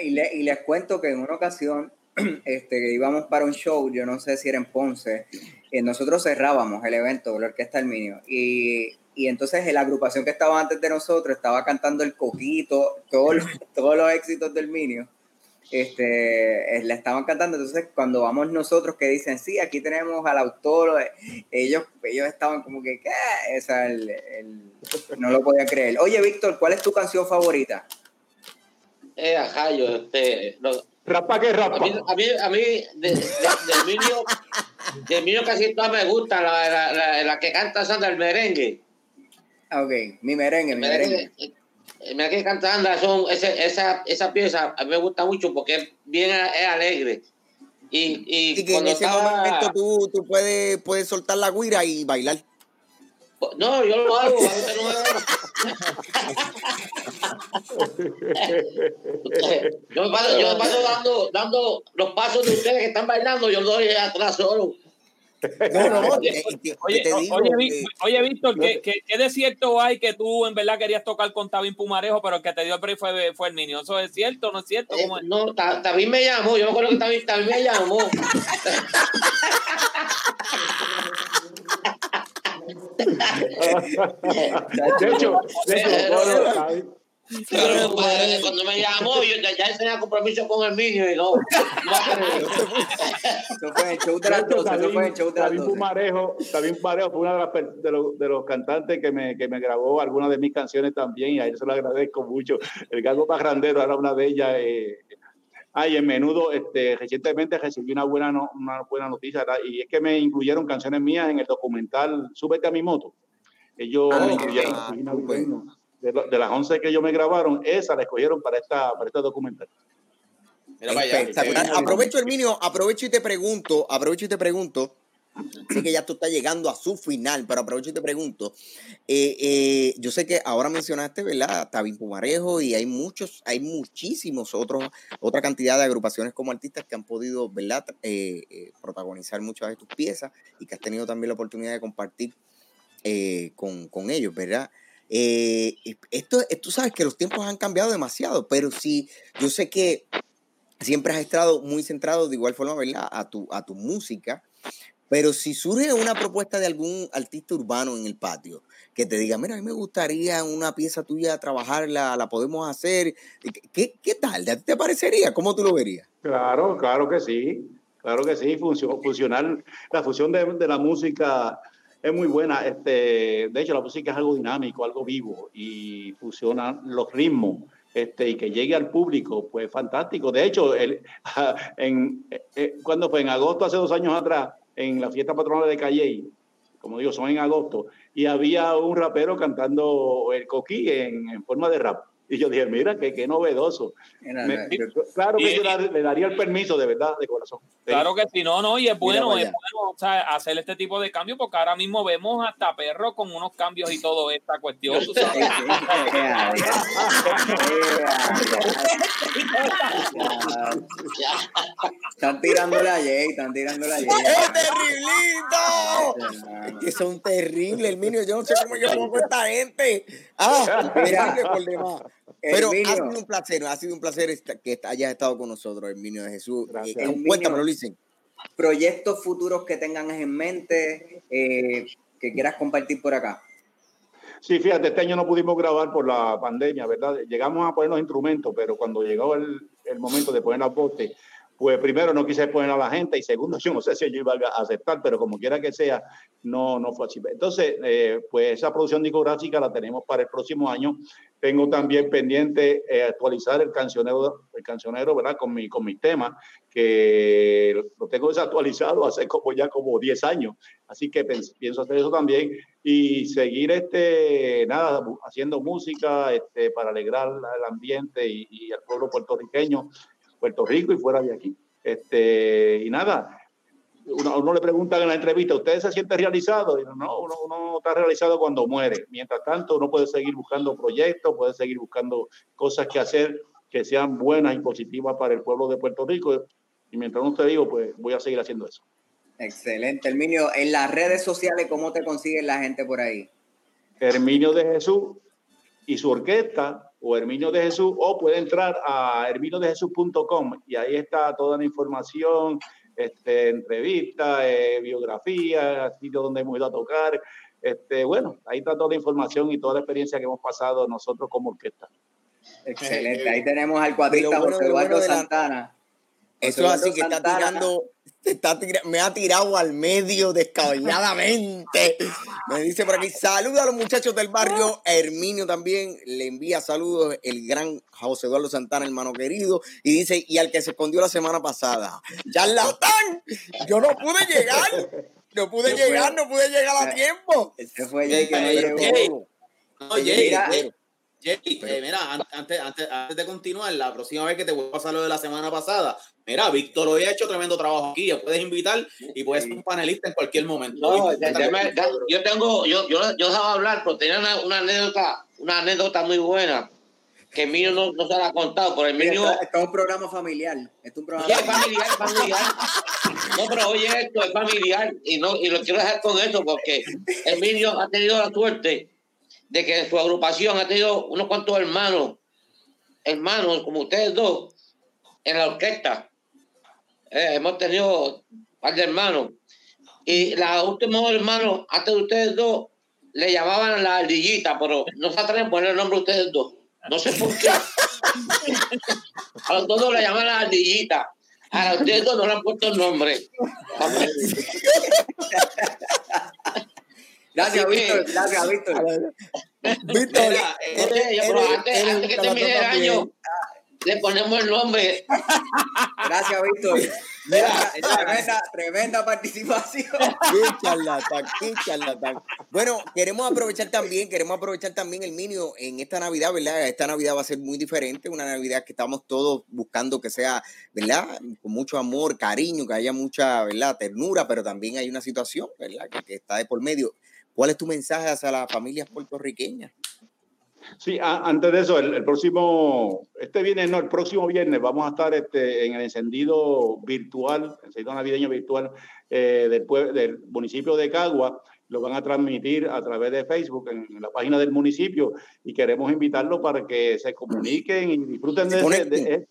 y, le- y les cuento que en una ocasión <clears throat> este, que íbamos para un show, yo no sé si era en Ponce, eh, nosotros cerrábamos el evento, la Orquesta El Minio, y, y entonces la agrupación que estaba antes de nosotros estaba cantando el coquito, todos los, <laughs> todos los éxitos del Minio, este, eh, la estaban cantando, entonces cuando vamos nosotros que dicen, sí, aquí tenemos al autor, eh, ellos, ellos estaban como que, ¿qué? O sea, el- el- no lo podía creer. Oye, Víctor, ¿cuál es tu canción favorita? Eh, ajayo, este, Rapa que a rapa. mí, a mí, a mí de, de, del Minio, del Minio casi todas me gustan, la, la, la, la que canta Sandra, el merengue. Ah, Ok, mi merengue, mi merengue. el merengue que canta Sandra, son, ese, esa, esa pieza a mí me gusta mucho porque es bien es alegre. Y, y, Y que en cuando ese estaba- momento tú, tú puedes, puedes soltar la guira y bailar. No, yo lo hago. no me <laughs> yo, me paso, yo me paso dando, dando los pasos de ustedes que están bailando, yo doy atrás solo. No, no, y te- Oye, te o- digo oye, que- Víctor, ¿qué, qué, qué de cierto hay que tú en verdad querías tocar con Tabín Pumarejo, pero el que te dio el break fue, fue el niño? ¿Eso es cierto o no es cierto? Eh, ¿Cómo es? no, Ta- también me llamó, yo me acuerdo que también, también me llamó. <laughs> <laughs> De hecho, de hecho, cuando me llamó, yo ya, ya tenía compromiso con el niño y no. querer. <laughs> Eso fue el show de las hecho, 12. Eso fue el show de las David 12. Pumarejo, David Pumarejo fue uno de, las de, los, de los cantantes que me, que me grabó algunas de mis canciones también, y a él se lo agradezco mucho. El Galgo Pagrandero era una de ellas. Eh, Ay, en menudo, este, recientemente recibí una buena, no- una buena noticia ¿verdad? y es que me incluyeron canciones mías en el documental Súbete a mi moto. Ellos Ah, me incluyeron ah. De, lo- de las 11 que ellos me grabaron, esa la escogieron para, esta, para este documental. Mira. Espectacular. qué- Aprovecho, Herminio, aprovecho y te pregunto, aprovecho y te pregunto, sé que ya tú estás llegando a su final, pero aprovecho y te pregunto, eh, eh, yo sé que ahora mencionaste, ¿verdad? Tabín Pumarejo y hay muchos, hay muchísimos otros, otra cantidad de agrupaciones como artistas que han podido, ¿verdad? Eh, eh, protagonizar muchas de tus piezas y que has tenido también la oportunidad de compartir eh, con, con ellos, ¿verdad? Eh, esto, tú sabes que los tiempos han cambiado demasiado, pero sí, yo sé que siempre has estado muy centrado de igual forma, ¿verdad? A tu, a tu música. Pero si surge una propuesta de algún artista urbano en el patio que te diga, mira, a mí me gustaría una pieza tuya trabajarla, la podemos hacer, ¿qué, qué tal? ¿A ti ¿Te parecería? ¿Cómo tú lo verías? Claro, claro que sí, claro que sí, funcio- funcionar, la fusión de, de la música es muy buena, este, de hecho la música es algo dinámico, algo vivo y fusionan los ritmos. Este, y que llegue al público, pues fantástico. De hecho, el, <laughs> en, eh, cuando fue en agosto, hace dos años atrás, en la fiesta patronal de Calley, como digo, son en agosto, y había un rapero cantando el coquí en forma de rap. Y yo dije, mira, qué, qué novedoso. Mira, Me- yo- claro que Y- yo le, le daría el permiso, de verdad, de corazón. Claro que sí, no, no, y es bueno, es bueno o sea, hacer este tipo de cambios porque ahora mismo vemos hasta perros con unos cambios y todo esta cuestión. tú sabes. Están tirándole a Jay, están tirándole a Jay. ¡Es terriblito! Es que son terribles, Herminio. Yo no sé cómo yo pongo esta gente. Ah, <laughs> terrible por demás. Pero ha Herminio. sido un placer, ha sido un placer que hayas estado con nosotros, Herminio de Jesús. Gracias. Eh, cuéntamelo, Licen. proyectos futuros que tengan en mente eh, que quieras compartir por acá. Sí, fíjate, este año no pudimos grabar por la pandemia, ¿verdad? Llegamos a poner los instrumentos, pero cuando llegó el, el momento de poner las voces, pues primero no quise poner a la gente y segundo, <laughs> yo no sé si ellos iban a aceptar, pero como quiera que sea, no, no fue así. Entonces, eh, pues esa producción discográfica la tenemos para el próximo año. Tengo también pendiente eh, actualizar el cancionero, el cancionero, ¿verdad? Con, mi, con mis temas, que lo tengo desactualizado <laughs> hace como ya como 10 años. Así que pienso hacer eso también y seguir este nada haciendo música este para alegrar el ambiente y, y al pueblo puertorriqueño Puerto Rico y fuera de aquí este y nada uno, uno le preguntan en la entrevista ¿usted se siente realizado? y no uno, uno está realizado cuando muere mientras tanto uno puede seguir buscando proyectos puede seguir buscando cosas que hacer que sean buenas y positivas para el pueblo de Puerto Rico y mientras no esté vivo pues voy a seguir haciendo eso Excelente. Herminio, en las redes sociales, ¿cómo te consiguen la gente por ahí? Herminio de Jesús y su orquesta, o Herminio de Jesús, o puede entrar a herminiodejesús.com y ahí está toda la información, este, entrevistas, eh, biografía, sitios donde hemos ido a tocar. Este, bueno, ahí está toda la información y toda la experiencia que hemos pasado nosotros como orquesta. Excelente. Ahí tenemos al cuadrista bueno- José bueno Eduardo la- Santana. Eso es así que está tirando, está tira- me ha tirado al medio descabelladamente. Me dice por aquí, saluda a los muchachos del barrio. Herminio también le envía saludos el gran José Eduardo Santana, hermano querido. Y dice, y al que se escondió la semana pasada, ¡Charlatán! Yo no pude llegar. No pude Se fue. llegar, no pude llegar a tiempo. Ese fue Jay que no llegó. Oye, Jerry, Pero- eh, mira, an- antes, antes, antes de continuar, la próxima vez que te vuelva a pasar lo de la semana pasada, mira, Víctor hoy ha hecho tremendo trabajo aquí, ya puedes invitar y puedes ser un panelista en cualquier momento. No, ya- ya me- ya- yo tengo, yo, yo, yo dejaba hablar, pero tenía una, una anécdota, una anécdota muy buena, que Emilio no, no se la ha contado, pero Emilio, Esto, esto es un programa familiar. Es un programa Sí, es familiar, es familiar. No, pero oye esto, es familiar. Y, no, y lo quiero dejar con eso porque Emilio ha tenido la suerte de que su agrupación ha tenido unos cuantos hermanos, hermanos como ustedes dos, en la orquesta. Eh, hemos tenido un par de hermanos. Y los últimos hermanos, antes de ustedes dos, le llamaban la ardillita, pero no se atreven a poner el nombre a ustedes dos. No sé por qué. <laughs> A los dos le llaman la ardillita. A ustedes dos no le han puesto el nombre. <laughs> Gracias, Víctor. Gracias, Víctor. Víctor, eh, yo, pero eres- antes, eres antes que termine el año, le ponemos el nombre. <laughs> Gracias, Víctor. Mira, <laughs> tremenda, tremenda participación. <laughs> Qué charlatán, qué charlatán. Bueno, queremos aprovechar también, queremos aprovechar también el minio en esta Navidad, ¿verdad? Esta Navidad va a ser muy diferente, una Navidad que estamos todos buscando que sea, ¿verdad? Con mucho amor, cariño, que haya mucha, ¿verdad? Ternura, pero también hay una situación, ¿verdad? Que, que está de por medio. ¿Cuál es tu mensaje hacia las familias puertorriqueñas? Sí, a- antes de eso, el, el próximo, este viernes, no, el próximo viernes vamos a estar este, en el encendido virtual, encendido navideño virtual eh, del, del municipio de Cagua. Lo van a transmitir a través de Facebook en, la página del municipio y queremos invitarlos para que se comuniquen y disfruten Se de- de-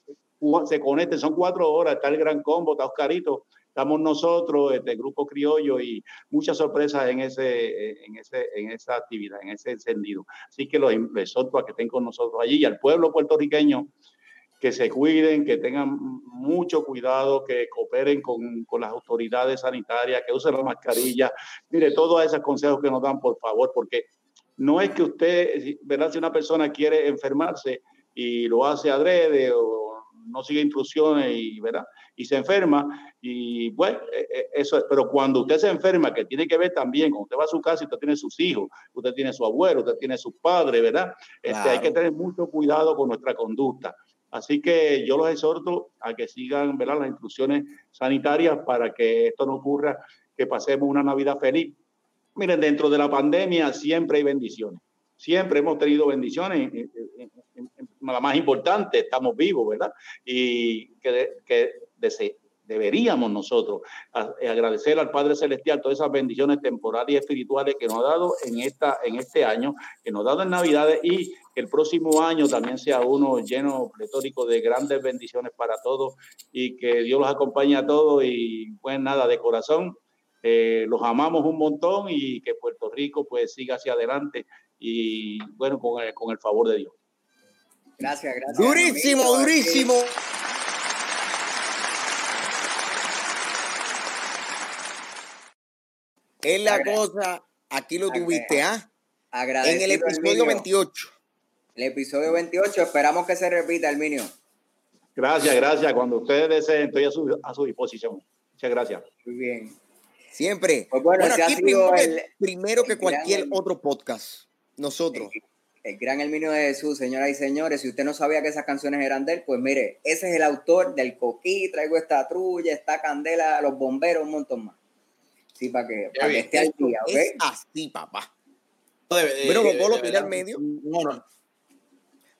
se conecten. Son cuatro horas, está el gran combo, está Oscarito, estamos nosotros, este grupo criollo y muchas sorpresas en ese, en ese, en esa actividad, en ese encendido. Así que los exhorto a que estén con nosotros allí y al pueblo puertorriqueño que se cuiden, que tengan mucho cuidado, que cooperen con, con las autoridades sanitarias, que usen la mascarilla. Mire, todos esos consejos que nos dan, por favor, porque no es que usted, ¿verdad? Si una persona quiere enfermarse y lo hace adrede o no sigue instrucciones y, ¿verdad? y se enferma, y bueno, eh, eh, eso es, pero cuando usted se enferma, que tiene que ver también, cuando usted va a su casa y usted tiene sus hijos, usted tiene su abuelo, usted tiene sus padres, ¿verdad? Este, hay que tener mucho cuidado con nuestra conducta. Así que yo los exhorto a que sigan ¿verdad? las instrucciones sanitarias para que esto no ocurra, que pasemos una Navidad feliz. Miren, dentro de la pandemia siempre hay bendiciones. Siempre hemos tenido bendiciones. eh, La más importante, estamos vivos, ¿verdad? Y que, que deberíamos nosotros eh, agradecer al Padre Celestial todas esas bendiciones temporales y espirituales que nos ha dado en, esta, en este año, que nos ha dado en Navidades y que el próximo año también sea uno lleno, pletórico de grandes bendiciones para todos y que Dios los acompañe a todos y pues nada, de corazón, eh, los amamos un montón y que Puerto Rico pues siga hacia adelante y bueno, con el, con el favor de Dios. Gracias, gracias. Durísimo, amigo. durísimo. Es la Agra- cosa, aquí lo tuviste, ¿ah? En el episodio Herminio. 28. El episodio 28, esperamos que se repita, Herminio. Gracias, gracias. Cuando ustedes deseen, estoy a su, a su disposición. Muchas gracias. Muy bien. Siempre. Pues bueno, ha aquí sido primero, el- que, primero que el cualquier otro podcast. Nosotros. El gran Herminio de Jesús, señoras y señores. Si usted no sabía que esas canciones eran de él, pues mire, ese es el autor del Coquí, traigo esta trulla, esta candela, los bomberos, un montón más. Sí, para que, para que esté al día, ¿ok? es así, papá. De- Cocolo, tira al medio. un honor.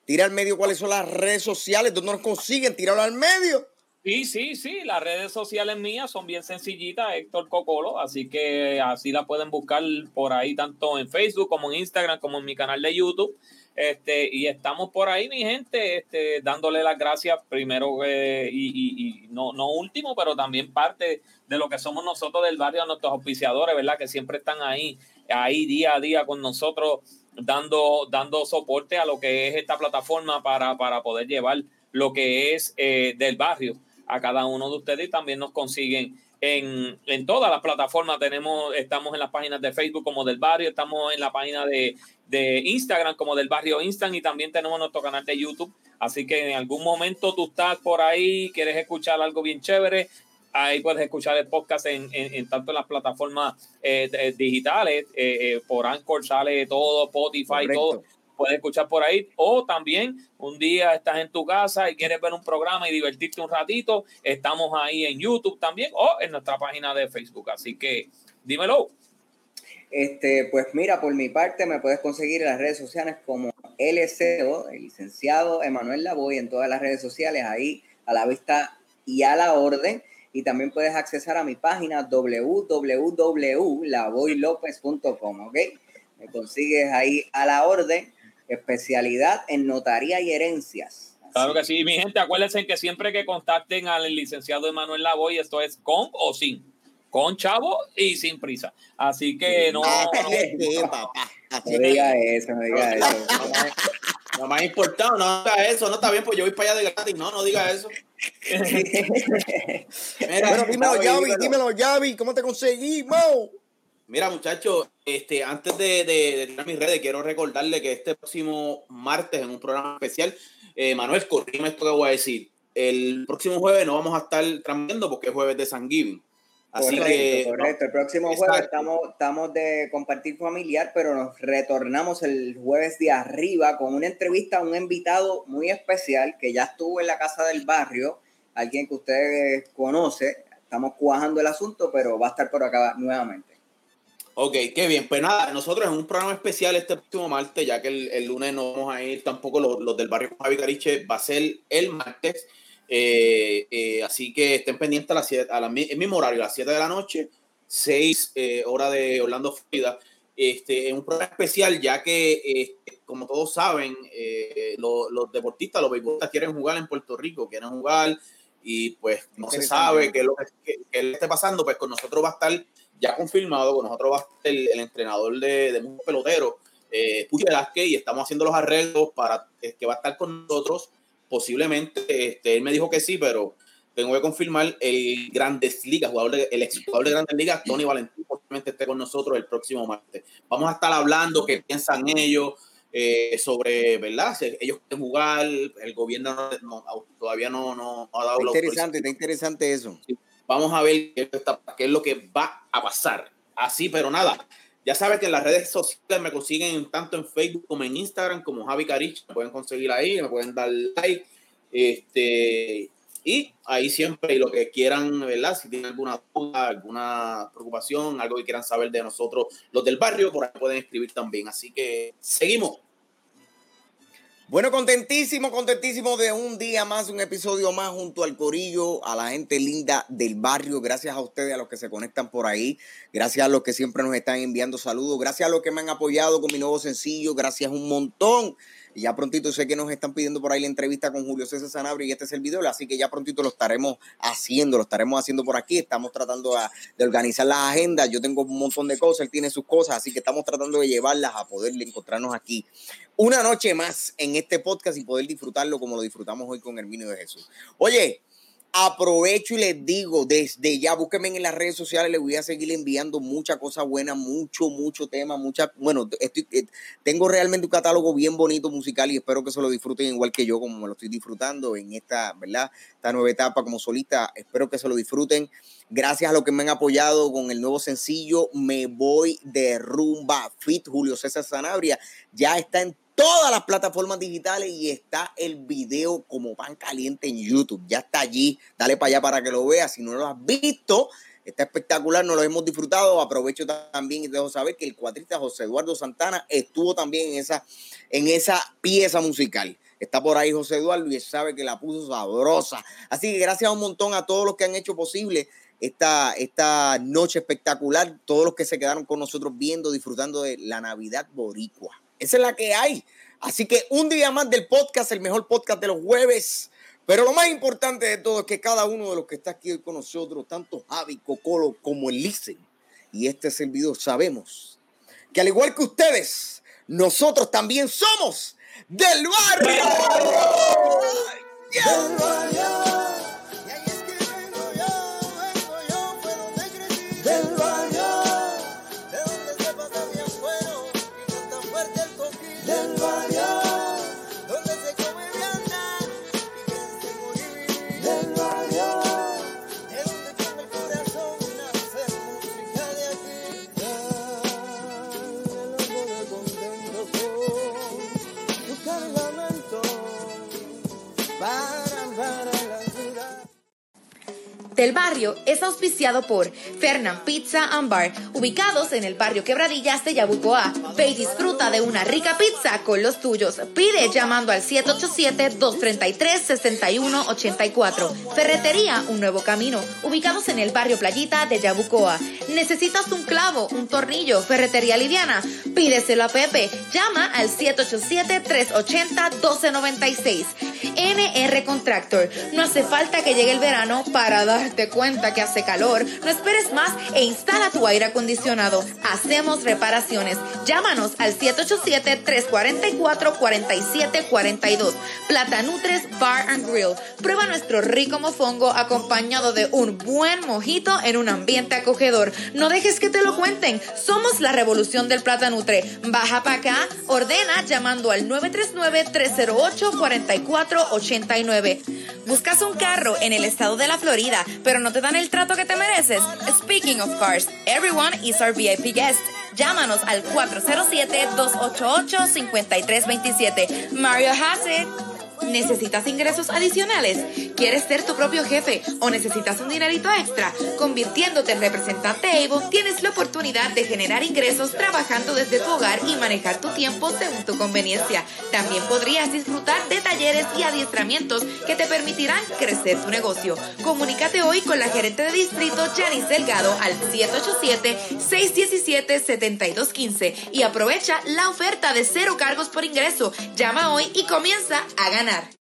Tira al medio cuáles son las redes sociales, dónde nos consiguen, tíralo al medio. Sí, sí, sí, las redes sociales mías son bien sencillitas, Héctor Cocolo, así que así la pueden buscar por ahí tanto en Facebook como en Instagram como en mi canal de YouTube. Este, y estamos por ahí, mi gente, este, dándole las gracias primero eh, y, y- no, no último, pero también parte de lo que somos nosotros del barrio, nuestros auspiciadores, ¿verdad? Que siempre están ahí, ahí día a día con nosotros, dando, dando soporte a lo que es esta plataforma para, para poder llevar lo que es eh, del barrio a cada uno de ustedes y también nos consiguen en, en todas las plataformas. Tenemos, estamos en las páginas de Facebook como del barrio, estamos en la página de, de Instagram como del barrio Instant y también tenemos nuestro canal de YouTube. Así que en algún momento tú estás por ahí, quieres escuchar algo bien chévere, ahí puedes escuchar el podcast en, en, tanto en las plataformas eh, de- digitales, eh, eh, por Anchor sale todo, Spotify, todo puedes escuchar por ahí. O también un día estás en tu casa y quieres ver un programa y divertirte un ratito, estamos ahí en YouTube también o en nuestra página de Facebook. Así que dímelo. Este, pues mira, por mi parte me puedes conseguir en las redes sociales como LCO, el licenciado Emanuel Lavoy, en todas las redes sociales, ahí a la vista y a la orden. Y también puedes accesar a mi página www.lavoylopez.com, ¿ok? Me consigues ahí a la orden, especialidad en notaría y herencias. Claro que sí, mi gente, acuérdense que siempre que contacten al licenciado Emanuel Lavoy, esto es con o sin con chavo y sin prisa. Así que no. Ah, no, sí, papá. No diga eso, no diga eso. Lo más importado, no diga eso, no está bien, pues yo voy para allá de gratis. No, no diga eso. <laughs> Mira, Bueno, dímelo, Yavi, dímelo. dímelo, Yavi, ¿cómo te conseguimos? Mira, muchachos, este, antes de, de, de tirar mis redes, quiero recordarle que este próximo martes, en un programa especial, eh, Manuel, corrime esto que voy a decir. El próximo jueves no vamos a estar transmitiendo porque es jueves de San Giving. Así correcto, que. correcto. El próximo Exacto. jueves estamos, estamos de compartir familiar, pero nos retornamos el jueves de arriba con una entrevista a un invitado muy especial que ya estuvo en la casa del barrio, alguien que ustedes conocen. Estamos cuajando el asunto, pero va a estar por acá nuevamente. Ok, qué bien. Pues nada, nosotros en un programa especial este próximo martes, ya que el, el lunes no vamos a ir tampoco los, los del barrio Javi Cariche, va a ser el martes. Eh, eh, así que estén pendientes a las siete- a la, el mismo horario, a las 7 de la noche, 6 eh, hora de Orlando, Florida. Este, en un programa especial, ya que, eh, como todos saben, eh, lo- los deportistas, los beisbolistas quieren jugar en Puerto Rico, quieren jugar y pues no se sabe qué es lo que, que le esté pasando. Pues con nosotros va a estar ya confirmado, con nosotros va a estar el, el entrenador de, de muchos peloteros, eh, Velázquez, y estamos haciendo los arreglos para eh, que va a estar con nosotros. Posiblemente, este, él me dijo que sí, pero tengo que confirmar el Grandes Ligas, jugador de, el ex jugador de Grandes Ligas, Tony Valentín, posiblemente esté con nosotros el próximo martes. Vamos a estar hablando qué piensan ellos eh, sobre, ¿verdad? Si ellos quieren jugar, el gobierno no- no- todavía no, no ha dado Está interesante, está interesante eso. Vamos a ver qué, está- qué es lo que va a pasar. Así, pero nada. Ya sabes que en las redes sociales me consiguen tanto en Facebook como en Instagram, como Javi Carich. Me pueden conseguir ahí, me pueden dar like. Este, y ahí siempre, y lo que quieran, ¿verdad? Si tienen alguna duda, alguna preocupación, algo que quieran saber de nosotros, los del barrio, por ahí pueden escribir también. Así que seguimos. Bueno, contentísimo, contentísimo de un día más, un episodio más junto al Corillo, a la gente linda del barrio. Gracias a ustedes, a los que se conectan por ahí. Gracias a los que siempre nos están enviando saludos. Gracias a los que me han apoyado con mi nuevo sencillo. Gracias un montón. Y ya prontito sé que nos están pidiendo por ahí la entrevista con Julio César Sanabria y este es el video, así que ya prontito lo estaremos haciendo, lo estaremos haciendo por aquí. Estamos tratando de organizar las agendas. Yo tengo un montón de cosas, él tiene sus cosas, así que estamos tratando de llevarlas a poder encontrarnos aquí una noche más en este podcast y poder disfrutarlo como lo disfrutamos hoy con Herminio de Jesús. Oye, aprovecho y les digo desde ya, búsquenme en las redes sociales, les voy a seguir enviando mucha cosa buena, mucho, mucho tema, mucha, bueno, estoy, eh, tengo realmente un catálogo bien bonito musical y espero que se lo disfruten igual que yo, como me lo estoy disfrutando en esta, ¿verdad? Esta nueva etapa como solista, espero que se lo disfruten. Gracias a los que me han apoyado con el nuevo sencillo Me Voy de Rumba Fit Julio César Sanabria. Ya está en todas las plataformas digitales y está el video como pan caliente en YouTube. Ya está allí. Dale para allá para que lo veas. Si no lo has visto, está espectacular. Nos lo hemos disfrutado. Aprovecho también y dejo saber que el cuatrista José Eduardo Santana estuvo también en esa, en esa pieza musical. Está por ahí José Eduardo y sabe que la puso sabrosa. Así que gracias un montón a todos los que han hecho posible esta, esta noche espectacular, todos los que se quedaron con nosotros viendo, disfrutando de la Navidad Boricua. Esa es la que hay. Así que un día más del podcast, el mejor podcast de los jueves. Pero lo más importante de todo es que cada uno de los que está aquí hoy con nosotros, tanto Javi, Cocolo como el Licen, y este servidor, sabemos que al igual que ustedes, nosotros también somos del barrio. Del barrio. Del barrio es auspiciado por Fernand Pizza and Bar, ubicados en el barrio Quebradillas de Yabucoa. Ve y disfruta de una rica pizza con los tuyos. Pide llamando al 787-233-6184. Ferretería Un Nuevo Camino, ubicados en el barrio Playita de Yabucoa. ¿Necesitas un clavo, un tornillo, ferretería liviana? Pídeselo a Pepe. Llama al 787-380-1296. NR Contractor. No hace falta que llegue el verano para darte cuenta que hace calor. No esperes más e instala tu aire acondicionado. Hacemos reparaciones. Llámanos al 787-344-4742. Plata Nutres Bar and Grill. Prueba nuestro rico mofongo acompañado de un buen mojito en un ambiente acogedor. No dejes que te lo cuenten. Somos la revolución del Plata Nutre. Baja para acá, ordena llamando al 939-308-4489. Buscas un carro en el estado de la Florida, pero no te dan el trato que te mereces. Speaking of cars, everyone is our VIP guest. Llámanos al 407-288-5327. Mario Hassett. ¿Necesitas ingresos adicionales? ¿Quieres ser tu propio jefe o necesitas un dinerito extra? Convirtiéndote en representante Avon, tienes la oportunidad de generar ingresos trabajando desde tu hogar y manejar tu tiempo según tu conveniencia. También podrías disfrutar de talleres y adiestramientos que te permitirán crecer tu negocio. Comunícate hoy con la gerente de distrito Janice Delgado al 787-617-7215 y aprovecha la oferta de cero cargos por ingreso. Llama hoy y comienza a ganar.